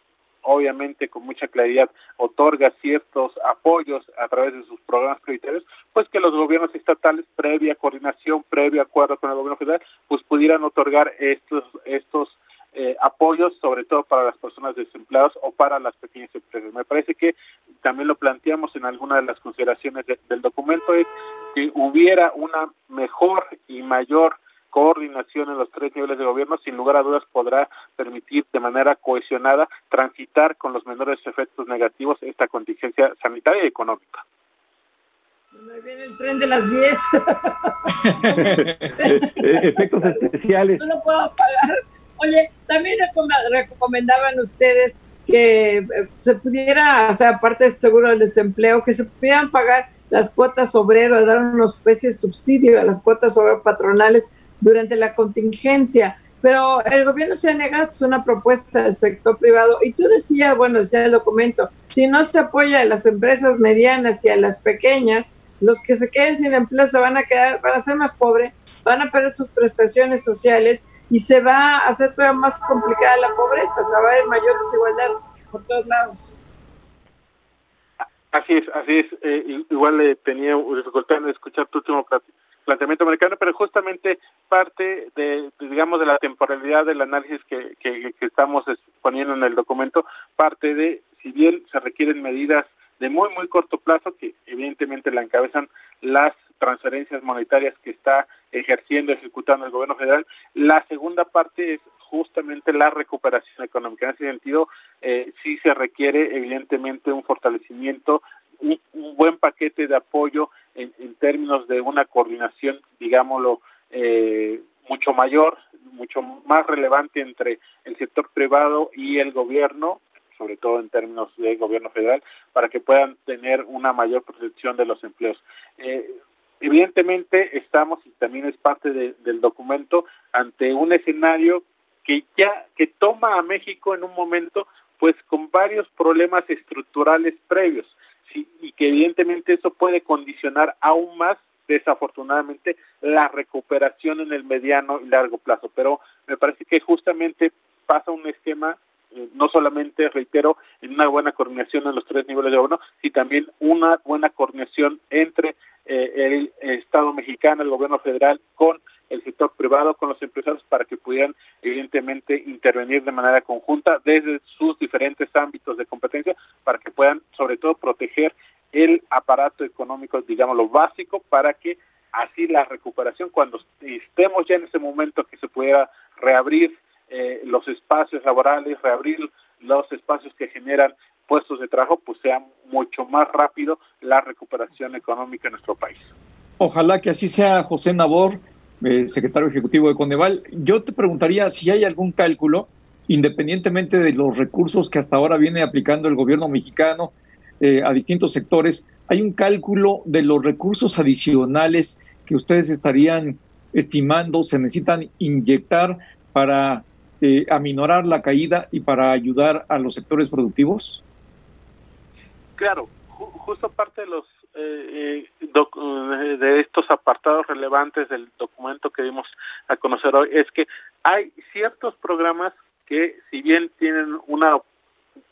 obviamente con mucha claridad otorga ciertos apoyos a través de sus programas prioritarios, pues que los gobiernos estatales, previa coordinación, previo acuerdo con el gobierno federal, pues pudieran otorgar estos estos eh, apoyos, sobre todo para las personas desempleadas o para las pequeñas empresas. Me parece que también lo planteamos en alguna de las consideraciones del documento, es que hubiera una mejor y mayor coordinación en los tres niveles de gobierno, sin lugar a dudas podrá permitir de manera cohesionada transitar con los menores efectos negativos esta contingencia sanitaria y económica. Viene el tren de las 10. Efectos especiales. No lo puedo pagar. Oye, también recomendaban ustedes que eh, se pudiera, o sea, aparte del seguro del desempleo, que se pudieran pagar las cuotas obreras, dar una especie de subsidio a las cuotas obreras patronales durante la contingencia. Pero el gobierno se ha negado, es una propuesta del sector privado. Y tú decías, bueno, decía el documento, si no se apoya a las empresas medianas y a las pequeñas, los que se queden sin empleo se van a quedar, van a ser más pobres, van a perder sus prestaciones sociales y se va a hacer todavía más complicada la pobreza, se va a haber mayor desigualdad por todos lados. Así es, así es. Eh, igual le tenía dificultad en escuchar tu último planteamiento americano, pero justamente parte de, digamos, de la temporalidad del análisis que, estamos poniendo en el documento, parte de, si bien se requieren medidas de muy, muy corto plazo, que evidentemente la encabezan las transferencias monetarias que está ejerciendo, ejecutando el gobierno federal. La segunda parte es justamente la recuperación económica. En ese sentido, eh, sí se requiere evidentemente un fortalecimiento, un, buen paquete de apoyo en, términos de una coordinación, digámoslo, eh, mucho mayor, mucho más relevante entre el sector privado y el gobierno sobre todo en términos de gobierno federal, para que puedan tener una mayor protección de los empleos. Eh, evidentemente estamos, y también es parte del documento, ante un escenario que ya que toma a México en un momento pues con varios problemas estructurales previos sí, y que evidentemente eso puede condicionar aún más desafortunadamente la recuperación en el mediano y largo plazo. Pero me parece que justamente pasa un esquema eh, no solamente, reitero, en una buena coordinación en los tres niveles de gobierno, sino también una buena coordinación entre eh, el Estado mexicano, el gobierno federal, con el sector privado, con los empresarios, para que pudieran, evidentemente, intervenir de manera conjunta desde sus diferentes ámbitos de competencia, para que puedan, sobre todo, proteger el aparato económico, digamos, lo básico, para que así la recuperación, cuando estemos ya en ese momento que se pueda reabrir eh, los espacios laborales, reabrir los espacios que generan puestos de trabajo, pues sea mucho más rápido la recuperación económica en nuestro país. Ojalá que así sea, José Nabor, eh, secretario ejecutivo de Coneval. Yo te preguntaría si hay algún cálculo, independientemente de los recursos que hasta ahora viene aplicando el gobierno mexicano eh, a distintos sectores, ¿hay un cálculo de los recursos adicionales que ustedes estarían estimando se necesitan inyectar para eh, aminorar la caída y para ayudar a los sectores productivos? Claro, justo parte de los eh, eh, de estos apartados relevantes del documento que dimos a conocer hoy es que hay ciertos programas que si bien tienen una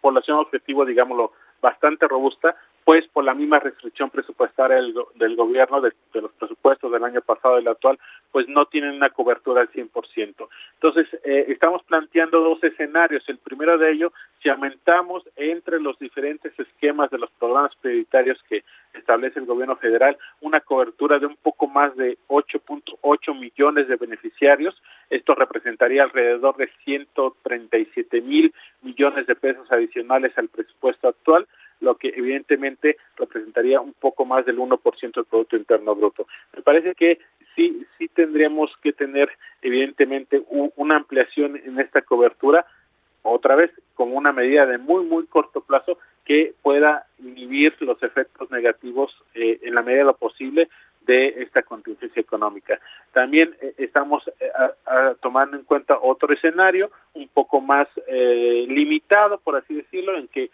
población objetivo, digámoslo, bastante robusta, pues por la misma restricción presupuestaria del, del gobierno, de, los presupuestos del año pasado y el actual, pues no tienen una cobertura al 100%. Entonces, eh, estamos planteando dos escenarios. El primero de ellos, si aumentamos entre los diferentes esquemas de los programas prioritarios que establece el gobierno federal, una cobertura de un poco más de 8.8 millones de beneficiarios, esto representaría alrededor de 137 mil millones de pesos adicionales al presupuesto actual, lo que evidentemente representaría un poco más del 1% del Producto Interno Bruto. Me parece que sí, sí tendríamos que tener evidentemente una ampliación en esta cobertura, otra vez con una medida de muy, muy corto plazo que pueda inhibir los efectos negativos eh, en la medida de lo posible de esta contingencia económica. También eh, estamos eh, tomando en cuenta otro escenario un poco más limitado, por así decirlo, en que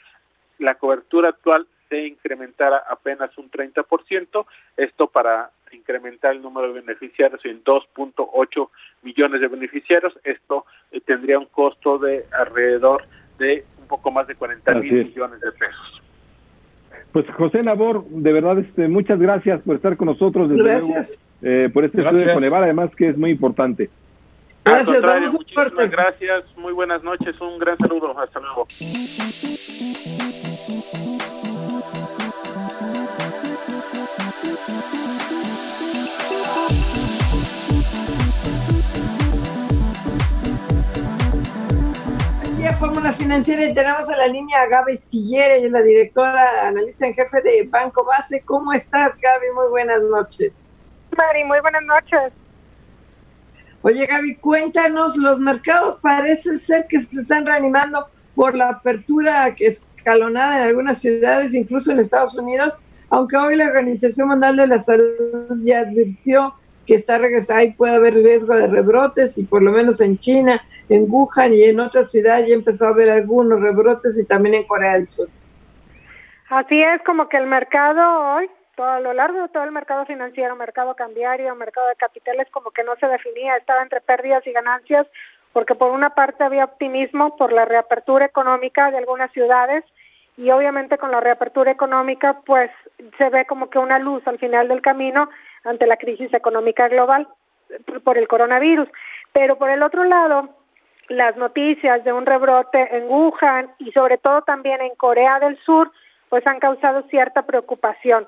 la cobertura actual se incrementara apenas un 30%, esto para incrementar el número de beneficiarios en 2.8 millones de beneficiarios, esto eh, tendría un costo de alrededor de un poco más de 40 mil millones de pesos. Pues José Nabor, de verdad, este, muchas gracias por estar con nosotros. Desde gracias. Eh, por este estudio de Coneval, además que es muy importante. Gracias, muchísimas gracias, muy buenas noches, un gran saludo, hasta luego. A Fórmula Financiera y tenemos a la línea Gaby Sillere, la directora, analista en jefe de Banco Base. ¿Cómo estás, Gaby? Muy buenas noches. Mari, muy buenas noches. Oye, Gaby, cuéntanos, los mercados parece ser que se están reanimando por la apertura escalonada en algunas ciudades, incluso en Estados Unidos, aunque hoy la Organización Mundial de la Salud ya advirtió que está regresando, y puede haber riesgo de rebrotes y por lo menos en China, en Wuhan y en otras ciudades ya empezó a haber algunos rebrotes y también en Corea del Sur. Así es como que el mercado hoy a lo largo de todo el mercado financiero, mercado cambiario, mercado de capitales, como que no se definía, estaba entre pérdidas y ganancias, porque por una parte había optimismo por la reapertura económica de algunas ciudades y obviamente con la reapertura económica pues se ve como que una luz al final del camino ante la crisis económica global por el coronavirus. Pero por el otro lado, las noticias de un rebrote en Wuhan y sobre todo también en Corea del Sur pues han causado cierta preocupación.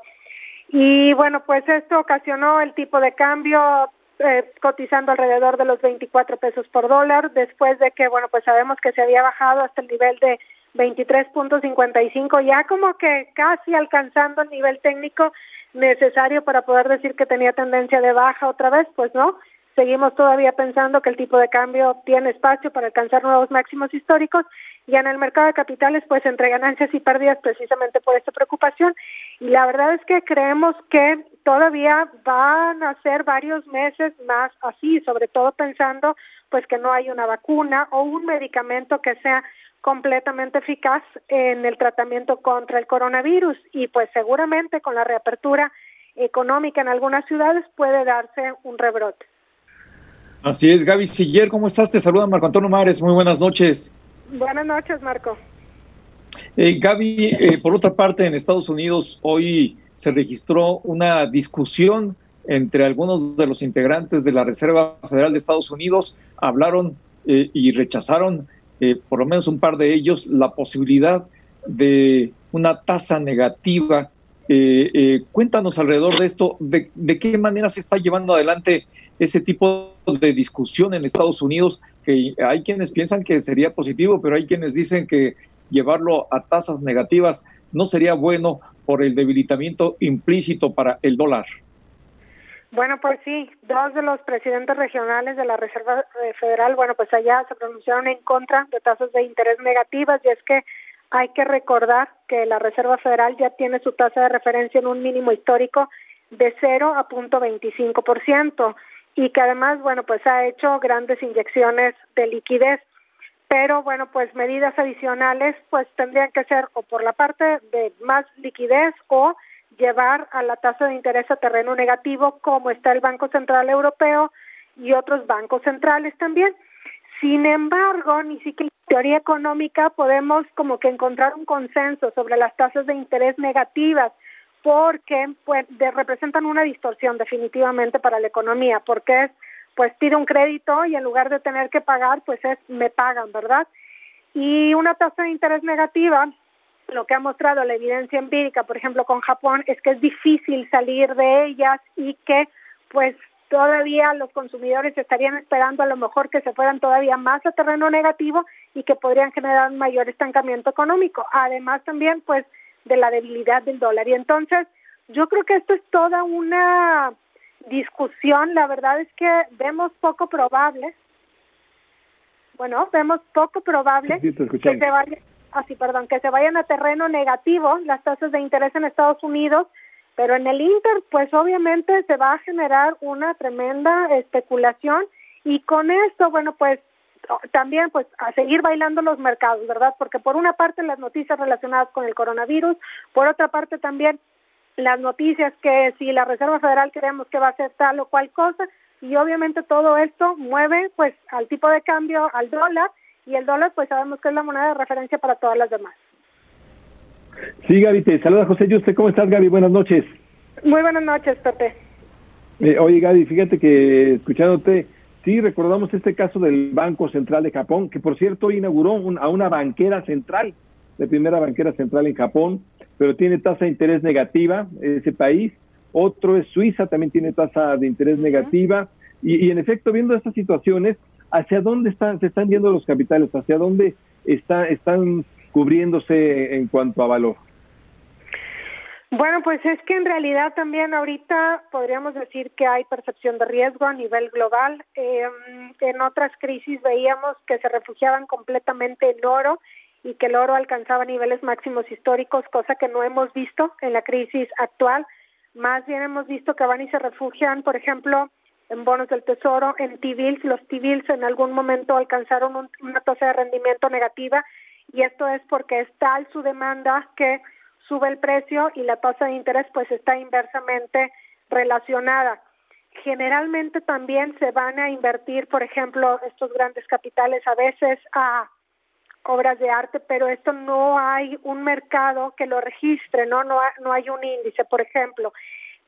Y bueno, pues esto ocasionó el tipo de cambio eh, cotizando alrededor de los 24 pesos por dólar, después de que, bueno, pues sabemos que se había bajado hasta el nivel de 23.55, ya como que casi alcanzando el nivel técnico necesario para poder decir que tenía tendencia de baja otra vez, pues no, seguimos todavía pensando que el tipo de cambio tiene espacio para alcanzar nuevos máximos históricos y en el mercado de capitales pues entre ganancias y pérdidas precisamente por esta preocupación. Y la verdad es que creemos que todavía van a ser varios meses más así, sobre todo pensando pues que no hay una vacuna o un medicamento que sea completamente eficaz en el tratamiento contra el coronavirus y pues seguramente con la reapertura económica en algunas ciudades puede darse un rebrote. Así es, Gaby Siller, ¿cómo estás? Te saluda Marco Antonio Mares, muy buenas noches. Buenas noches, Marco. Eh, Gaby, eh, por otra parte, en Estados Unidos hoy se registró una discusión entre algunos de los integrantes de la Reserva Federal de Estados Unidos. Hablaron eh, y rechazaron, por lo menos un par de ellos, la posibilidad de una tasa negativa. cuéntanos alrededor de esto, de, de qué manera se está llevando adelante ese tipo de discusión en Estados Unidos, que hay quienes piensan que sería positivo, pero hay quienes dicen que llevarlo a tasas negativas no sería bueno por el debilitamiento implícito para el dólar. Bueno, pues sí, dos de los presidentes regionales de la Reserva eh, Federal, bueno, pues allá se pronunciaron en contra de tasas de interés negativas y es que hay que recordar que la Reserva Federal ya tiene su tasa de referencia en un mínimo histórico de 0 a punto 25% y que además, bueno, pues ha hecho grandes inyecciones de liquidez. Pero bueno, pues medidas adicionales pues tendrían que ser o por la parte de más liquidez o llevar a la tasa de interés a terreno negativo como está el Banco Central Europeo y otros bancos centrales también. Sin embargo, ni siquiera en teoría económica podemos como que encontrar un consenso sobre las tasas de interés negativas porque pues, representan una distorsión definitivamente para la economía, porque es pues pido un crédito y en lugar de tener que pagar, pues es me pagan, ¿verdad? Y una tasa de interés negativa, lo que ha mostrado la evidencia empírica, por ejemplo, con Japón, es que es difícil salir de ellas y que pues todavía los consumidores estarían esperando a lo mejor que se fueran todavía más a terreno negativo y que podrían generar un mayor estancamiento económico. Además también pues de la debilidad del dólar. Y entonces yo creo que esto es toda una discusión, la verdad es que vemos poco probable, bueno, vemos poco probable que se vaya, así, perdón, que se vayan a terreno negativo las tasas de interés en Estados Unidos, pero en el Inter, pues obviamente se va a generar una tremenda especulación y con esto, bueno, pues también pues a seguir bailando los mercados, ¿verdad? Porque por una parte las noticias relacionadas con el coronavirus, por otra parte también las noticias que si la Reserva Federal creemos que va a hacer tal o cual cosa y obviamente todo esto mueve pues al tipo de cambio, al dólar y el dólar pues sabemos que es la moneda de referencia para todas las demás. Sí, Gaby, te saluda José Yuste. ¿Cómo estás, Gaby? Buenas noches. Muy buenas noches, Pepe. Eh, oye, Gaby, fíjate que escuchándote, sí recordamos este caso del Banco Central de Japón, que por cierto inauguró a una banquera central, la primera banquera central en Japón, pero tiene tasa de interés negativa ese país. Otro es Suiza, también tiene tasa de interés negativa. Y, en efecto, viendo estas situaciones, ¿hacia dónde están, se están yendo los capitales? ¿Hacia dónde está, están cubriéndose en cuanto a valor? Bueno, pues es que en realidad también ahorita podríamos decir que hay percepción de riesgo a nivel global. Eh, en otras crisis veíamos que se refugiaban completamente en oro y que el oro alcanzaba niveles máximos históricos, cosa que no hemos visto en la crisis actual. Más bien hemos visto que van y se refugian, por ejemplo, en bonos del tesoro, en T-bills. Los T-bills en algún momento alcanzaron una tasa de rendimiento negativa y esto es porque es tal su demanda que sube el precio y la tasa de interés pues está inversamente relacionada. Generalmente también se van a invertir, por ejemplo, estos grandes capitales a veces a obras de arte, pero esto no hay un mercado que lo registre, no no, no hay un índice, por ejemplo.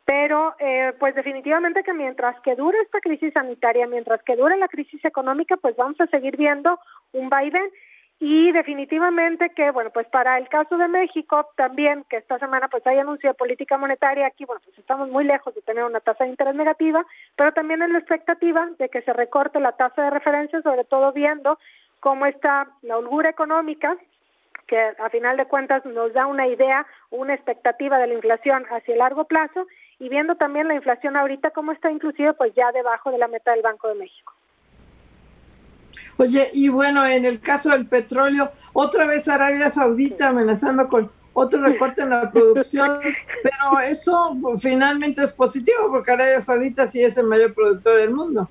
Pero eh, pues definitivamente que mientras que dure esta crisis sanitaria, mientras que dure la crisis económica, pues vamos a seguir viendo un vaivén. Y definitivamente que bueno pues para el caso de México también que esta semana pues hay anuncio de política monetaria aquí bueno pues estamos muy lejos de tener una tasa de interés negativa pero también en la expectativa de que se recorte la tasa de referencia sobre todo viendo cómo está la holgura económica, que a final de cuentas nos da una idea, una expectativa de la inflación hacia el largo plazo, y viendo también la inflación ahorita cómo está inclusive pues ya debajo de la meta del Banco de México. Oye, y bueno, en el caso del petróleo, otra vez Arabia Saudita amenazando con otro recorte en la producción, pero eso finalmente es positivo porque Arabia Saudita sí es el mayor productor del mundo.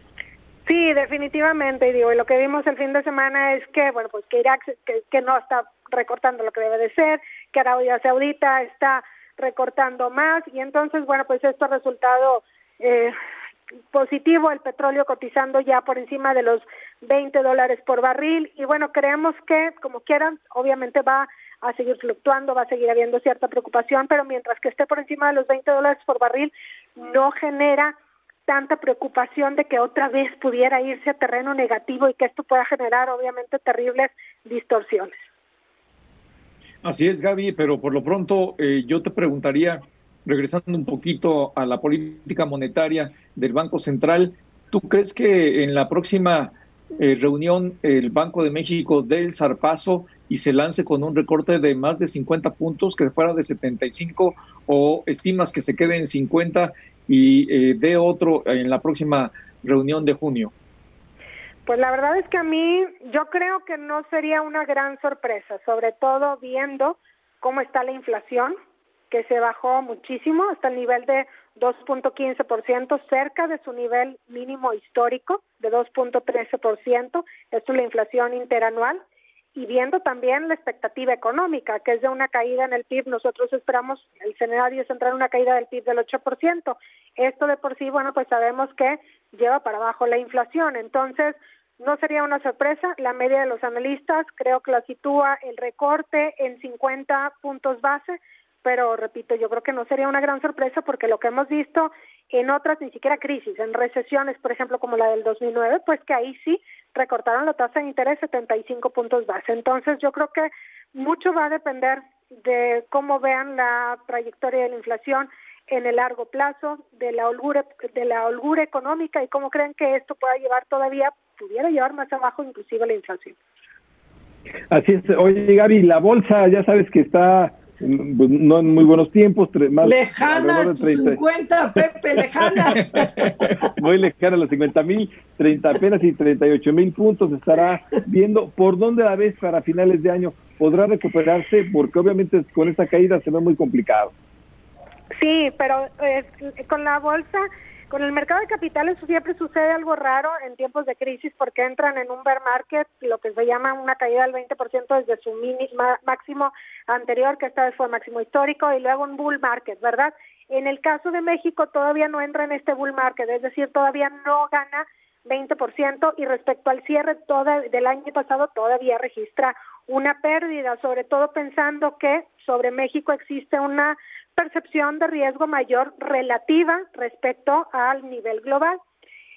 Sí, definitivamente, y digo, y lo que vimos el fin de semana es que, bueno, pues que Irak que, no está recortando lo que debe de ser, que Arabia Saudita está recortando más, y entonces, bueno, pues esto ha resultado eh, positivo, el petróleo cotizando ya por encima de los 20 dólares por barril y bueno, creemos que como quieran, obviamente va a seguir fluctuando, va a seguir habiendo cierta preocupación, pero mientras que esté por encima de los 20 dólares por barril, no genera tanta preocupación de que otra vez pudiera irse a terreno negativo y que esto pueda generar obviamente terribles distorsiones. Así es, Gaby, pero por lo pronto eh, yo te preguntaría, regresando un poquito a la política monetaria del Banco Central, ¿tú crees que en la próxima eh, reunión el Banco de México dé el zarpazo y se lance con un recorte de más de 50 puntos, que fuera de 75, o estimas que se quede en 50 y eh, dé otro en la próxima reunión de junio? Pues la verdad es que a mí yo creo que no sería una gran sorpresa, sobre todo viendo cómo está la inflación, que se bajó muchísimo hasta el nivel de 2.15%, cerca de su nivel mínimo histórico de 2.13%, esto es la inflación interanual, y viendo también la expectativa económica, que es de una caída en el PIB, nosotros esperamos, el escenario es entrar una caída del PIB del 8%. Esto de por sí, bueno, pues sabemos que lleva para abajo la inflación. Entonces, no sería una sorpresa, la media de los analistas creo que la sitúa el recorte en 50 puntos base, pero repito, yo creo que no sería una gran sorpresa porque lo que hemos visto en otras ni siquiera crisis, en recesiones, por ejemplo, como la del 2009, pues que ahí sí recortaron la tasa de interés 75 puntos base. Entonces, yo creo que mucho va a depender de cómo vean la trayectoria de la inflación en el largo plazo, de la holgura de la holgura económica y cómo creen que esto pueda llevar todavía pudiera llevar más abajo inclusive la inflación. Así es. Oye, Gaby, la bolsa ya sabes que está pues, no en muy buenos tiempos. Más, lejana, 50, Pepe, lejana. muy lejana, los 50 mil, 30 apenas y 38 mil puntos. Estará viendo por dónde la ves para finales de año. ¿Podrá recuperarse? Porque obviamente con esta caída se ve muy complicado. Sí, pero eh, con la bolsa con el mercado de capitales siempre sucede algo raro en tiempos de crisis porque entran en un bear market, lo que se llama una caída del 20% desde su máximo anterior, que esta vez fue máximo histórico, y luego un bull market, ¿verdad? En el caso de México todavía no entra en este bull market, es decir, todavía no gana 20% y respecto al cierre toda, del año pasado todavía registra una pérdida, sobre todo pensando que sobre México existe una percepción de riesgo mayor relativa respecto al nivel global.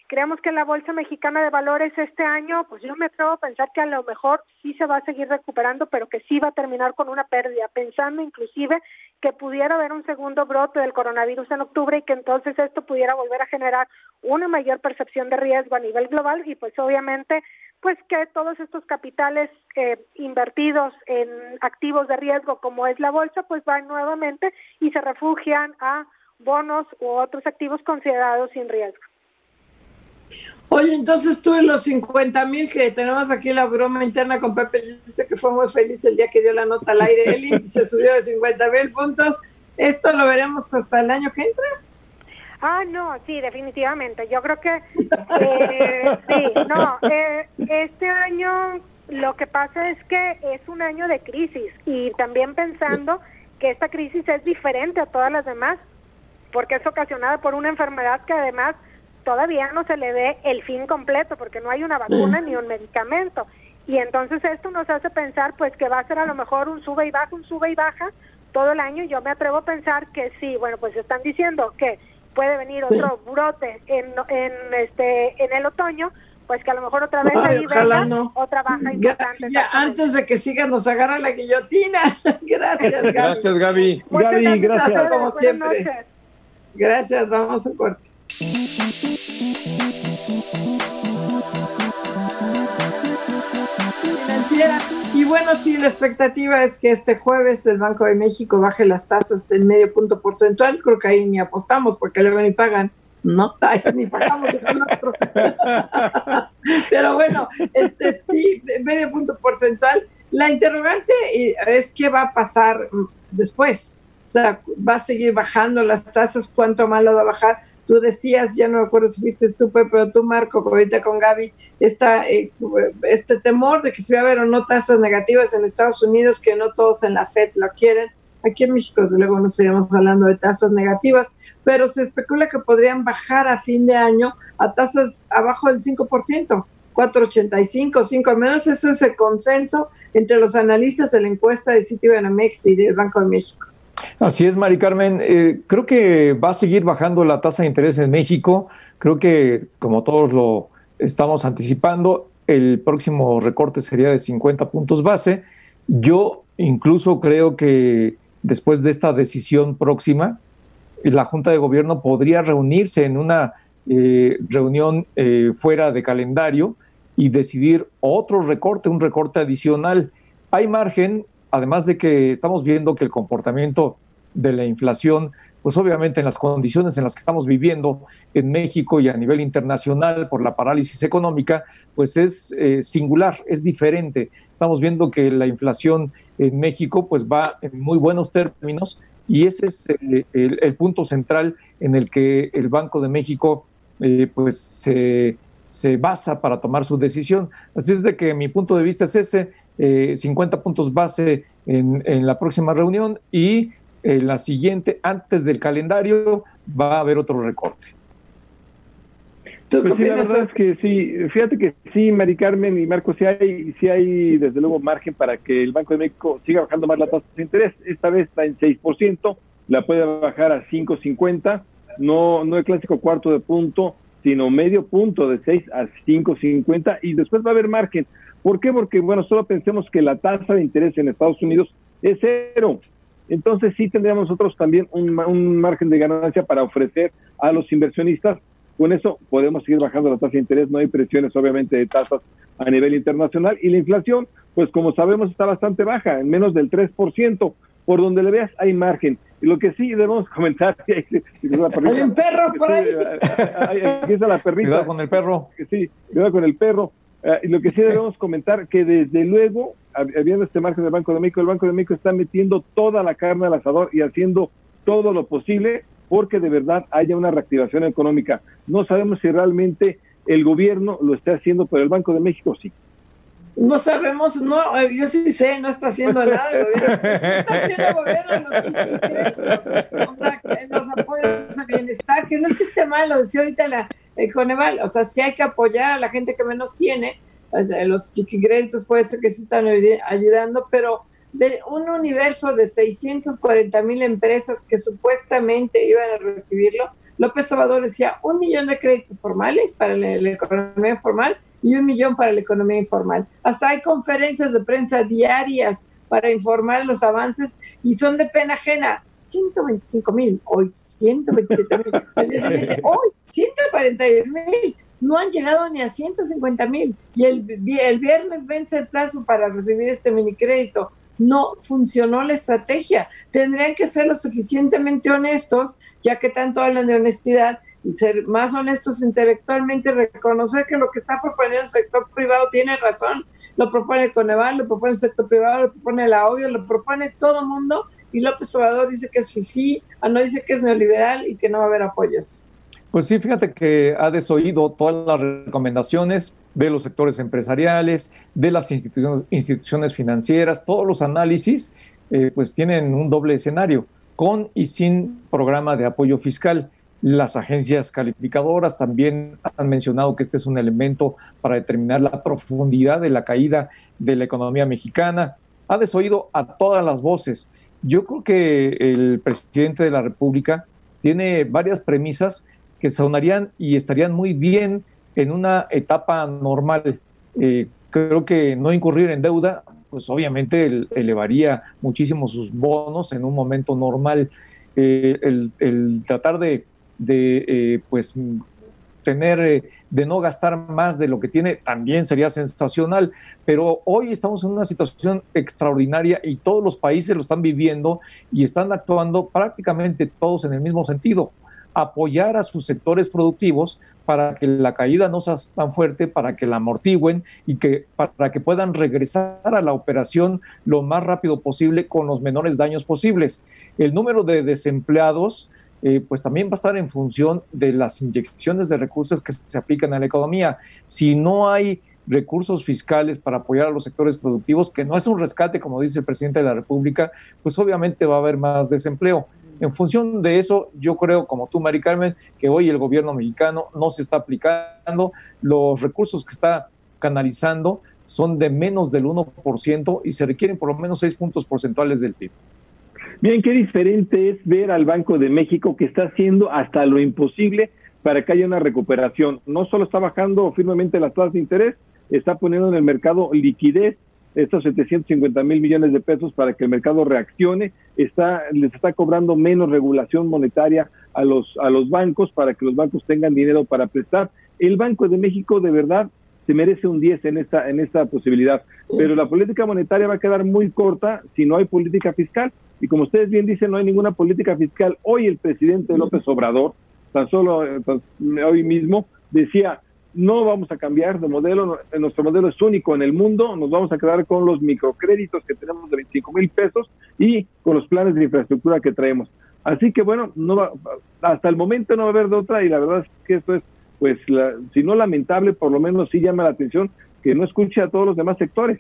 Creemos que la Bolsa Mexicana de Valores este año, pues yo me atrevo a pensar que a lo mejor sí se va a seguir recuperando, pero que sí va a terminar con una pérdida, pensando inclusive que pudiera haber un segundo brote del coronavirus en octubre y que entonces esto pudiera volver a generar una mayor percepción de riesgo a nivel global y pues obviamente pues que todos estos capitales eh, invertidos en activos de riesgo como es la bolsa, pues van nuevamente y se refugian a bonos u otros activos considerados sin riesgo. Oye, entonces tú en los 50 mil que tenemos aquí la broma interna con Pepe, que fue muy feliz el día que dio la nota al aire, el índice subió de 50 mil puntos, ¿esto lo veremos hasta el año que entra? Ah, no, sí, definitivamente. Yo creo que eh, sí, no, eh, este año lo que pasa es que es un año de crisis y también pensando que esta crisis es diferente a todas las demás porque es ocasionada por una enfermedad que además todavía no se le ve el fin completo porque no hay una vacuna ni un medicamento. Y entonces esto nos hace pensar pues que va a ser a lo mejor un sube y baja, un sube y baja todo el año. Yo me atrevo a pensar que sí, bueno, pues están diciendo que puede venir otro brote en, en, este, en el otoño, pues que a lo mejor otra vez ahí venga otra baja importante. Ya, antes de que siga nos agarra la guillotina. gracias, Gaby. Gracias, Gaby. Gaby, gracias. Como siempre. Gracias, vamos a corte. Financiera bueno, sí, la expectativa es que este jueves el Banco de México baje las tasas del medio punto porcentual. Creo que ahí ni apostamos porque luego ni pagan. No, ni pagamos. Pero bueno, este sí, medio punto porcentual. La interrogante es qué va a pasar después. O sea, va a seguir bajando las tasas, cuánto más lo va a bajar tú decías, ya no me acuerdo si fuiste tú, pero tú, Marco, ahorita con Gaby, esta, eh, este temor de que se va a haber o no tasas negativas en Estados Unidos, que no todos en la FED lo quieren, Aquí en México, desde luego, no estaríamos hablando de tasas negativas, pero se especula que podrían bajar a fin de año a tasas abajo del 5%, 4.85, 5, al menos eso es el consenso entre los analistas de la encuesta de Citibanamex y del Banco de México. Así es, Mari Carmen. Eh, creo que va a seguir bajando la tasa de interés en México. Creo que, como todos lo estamos anticipando, el próximo recorte sería de 50 puntos base. Yo incluso creo que después de esta decisión próxima, la Junta de Gobierno podría reunirse en una eh, reunión eh, fuera de calendario y decidir otro recorte, un recorte adicional. Hay margen, además de que estamos viendo que el comportamiento de la inflación, pues obviamente en las condiciones en las que estamos viviendo en México y a nivel internacional por la parálisis económica, pues es eh, singular, es diferente. Estamos viendo que la inflación en México pues va en muy buenos términos y ese es el, punto central en el que el Banco de México eh, pues se, se, basa para tomar su decisión. Así es de que mi punto de vista es ese, 50 eh, puntos base en, en, la próxima reunión y en la siguiente, antes del calendario, va a haber otro recorte. Pues sí, la verdad es que sí, fíjate que sí, Mari Carmen y Marco, sí hay, sí hay desde luego margen para que el Banco de México siga bajando más la tasa de interés. Esta vez está en 6%, la puede bajar a 5.50, no, no el clásico cuarto de punto, sino medio punto de 6 a 5.50 y después va a haber margen. ¿Por qué? Porque, bueno, solo pensemos que la tasa de interés en Estados Unidos es cero. Entonces sí tendríamos nosotros también un, un margen de ganancia para ofrecer a los inversionistas con eso podemos seguir bajando la tasa de interés, no hay presiones obviamente de tasas a nivel internacional y la inflación, pues como sabemos está bastante baja, en menos del 3%, por donde le veas hay margen. Y lo que sí debemos comentar, hay un perro por ahí. Aquí está la perrita. Cuidado con el perro. Sí, cuidado con el perro. Y lo que sí debemos comentar, que desde luego, habiendo este margen del Banco de México, el Banco de México está metiendo toda la carne al asador y haciendo todo lo posible porque de verdad haya una reactivación económica. No sabemos si realmente el gobierno lo está haciendo, pero el Banco de México sí. No sabemos, no, eh, yo sí sé, no está haciendo nada el gobierno. No está haciendo el gobierno los los apoyos a bienestar, que no es que esté mal, lo decía ahorita la Coneval, o sea, sí hay que apoyar a la gente que menos tiene, los chiquigrentos puede ser que sí están ayudando, pero de un universo de 640 mil empresas que supuestamente iban a recibirlo, López Obrador decía un millón de créditos formales para la, economía formal y un millón para la economía informal. Hasta hay conferencias de prensa diarias para informar los avances y son de pena ajena. 125 mil, hoy 127 mil, hoy 141 mil, no han llegado ni a 150 mil y el, el viernes vence el plazo para recibir este mini crédito no funcionó la estrategia. Tendrían que ser lo suficientemente honestos, ya que tanto hablan de honestidad, y ser más honestos intelectualmente, reconocer que lo que está proponiendo el sector privado tiene razón. Lo propone el Coneval, lo propone el sector privado, lo propone la OIO, lo propone todo el mundo, y López Obrador dice que es FIFI, ah, no dice que es neoliberal y que no va a haber apoyos. Pues sí, fíjate que ha desoído todas las recomendaciones de los sectores empresariales, de las instituciones, instituciones financieras, todos los análisis, eh, pues tienen un doble escenario, con y sin programa de apoyo fiscal. Las agencias calificadoras también han mencionado que este es un elemento para determinar la profundidad de la caída de la economía mexicana. Ha desoído a todas las voces. Yo creo que el presidente de la República tiene varias premisas que sonarían y estarían muy bien en una etapa normal. Eh, creo que no incurrir en deuda, pues obviamente elevaría muchísimo sus bonos en un momento normal. Eh, el, tratar de, eh, pues tener, de no gastar más de lo que tiene, también sería sensacional. Pero hoy estamos en una situación extraordinaria y todos los países lo están viviendo y están actuando prácticamente todos en el mismo sentido apoyar a sus sectores productivos para que la caída no sea tan fuerte, para que la amortigüen y que para que puedan regresar a la operación lo más rápido posible con los menores daños posibles. El número de desempleados eh, pues también va a estar en función de las inyecciones de recursos que se aplican a la economía. Si no hay recursos fiscales para apoyar a los sectores productivos, que no es un rescate, como dice el presidente de la República, pues obviamente va a haber más desempleo. En función de eso, yo creo, como tú, Mari Carmen, que hoy el gobierno mexicano no se está aplicando, los recursos que está canalizando son de menos del 1% y se requieren por lo menos 6 puntos porcentuales del PIB. Bien, qué diferente es ver al Banco de México que está haciendo hasta lo imposible para que haya una recuperación. No solo está bajando firmemente las tasas de interés, está poniendo en el mercado liquidez estos 750 mil millones de pesos para que el mercado reaccione, está, les está cobrando menos regulación monetaria a los, a los bancos para que los bancos tengan dinero para prestar. El Banco de México de verdad se merece un 10 en esta, en esta posibilidad, pero la política monetaria va a quedar muy corta si no hay política fiscal. Y como ustedes bien dicen, no hay ninguna política fiscal. Hoy el presidente López Obrador, tan solo hoy mismo, decía, no vamos a cambiar de modelo, nuestro modelo es único en el mundo, nos vamos a quedar con los microcréditos que tenemos de 25 mil pesos y con los planes de infraestructura que traemos. Así que bueno, no hasta el momento no va a haber de otra y la verdad es que esto es, pues, si no lamentable, por lo menos sí llama la atención que no escuche a todos los demás sectores.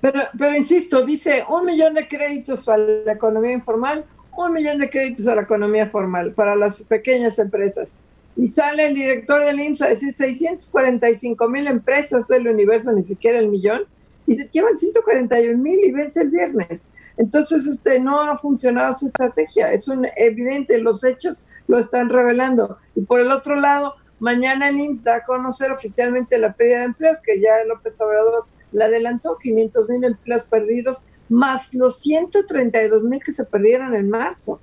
Pero, pero insisto, dice un millón de créditos para la economía informal, un millón de créditos a la economía formal, para las pequeñas empresas y sale el director del IMSS a decir 645 mil empresas del universo, ni siquiera el millón, y se llevan 141 mil y vence el viernes. Entonces, este, no ha funcionado su estrategia. Es un evidente, los hechos lo están revelando. Y por el otro lado, mañana el IMSS da a conocer oficialmente la pérdida de empleos, que ya López Obrador la adelantó, 500 mil empleos perdidos, más los 132 mil que se perdieron en marzo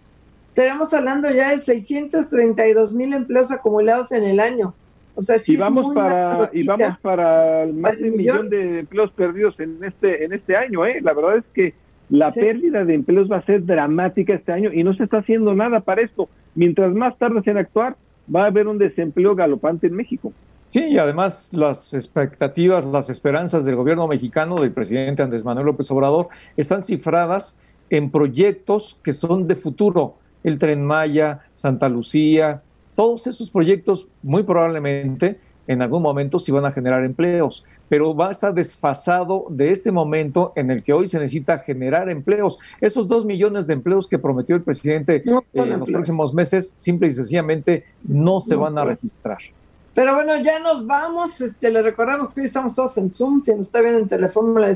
estaremos hablando ya de 632 mil empleos acumulados en el año. O sea, sí y vamos para y vamos para más de un millón de empleos perdidos en este en este año, ¿eh? La verdad es que la pérdida de empleos va a ser dramática este año y no se está haciendo nada para esto. Mientras más tardes en actuar, va a haber un desempleo galopante en México. Sí, y además las expectativas, las esperanzas del gobierno mexicano, del presidente Andrés Manuel López Obrador, están cifradas en proyectos que son de futuro el tren Maya, Santa Lucía, todos esos proyectos muy probablemente en algún momento sí van a generar empleos, pero va a estar desfasado de este momento en el que hoy se necesita generar empleos. Esos dos millones de empleos que prometió el presidente eh, en los próximos meses, simple y sencillamente no se van a registrar. Pero bueno, ya nos vamos. Este, le recordamos que hoy estamos todos en Zoom. Si nos está viendo en teléfono, la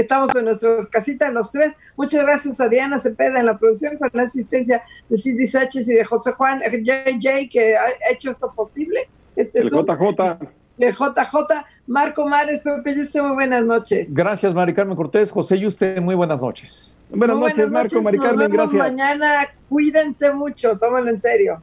estamos en nuestras casitas los tres. Muchas gracias a Diana Cepeda en la producción con la asistencia de Cindy Sánchez y de José Juan JJ que ha hecho esto posible. Este el JJ. El JJ, Marco Mares, Pepe Yuste, muy buenas noches. Gracias, Mari Carmen Cortés, José Yuste, muy buenas noches. Buenas, noches, Marco, Mari Carmen, gracias. Mañana, cuídense mucho, tómalo en serio.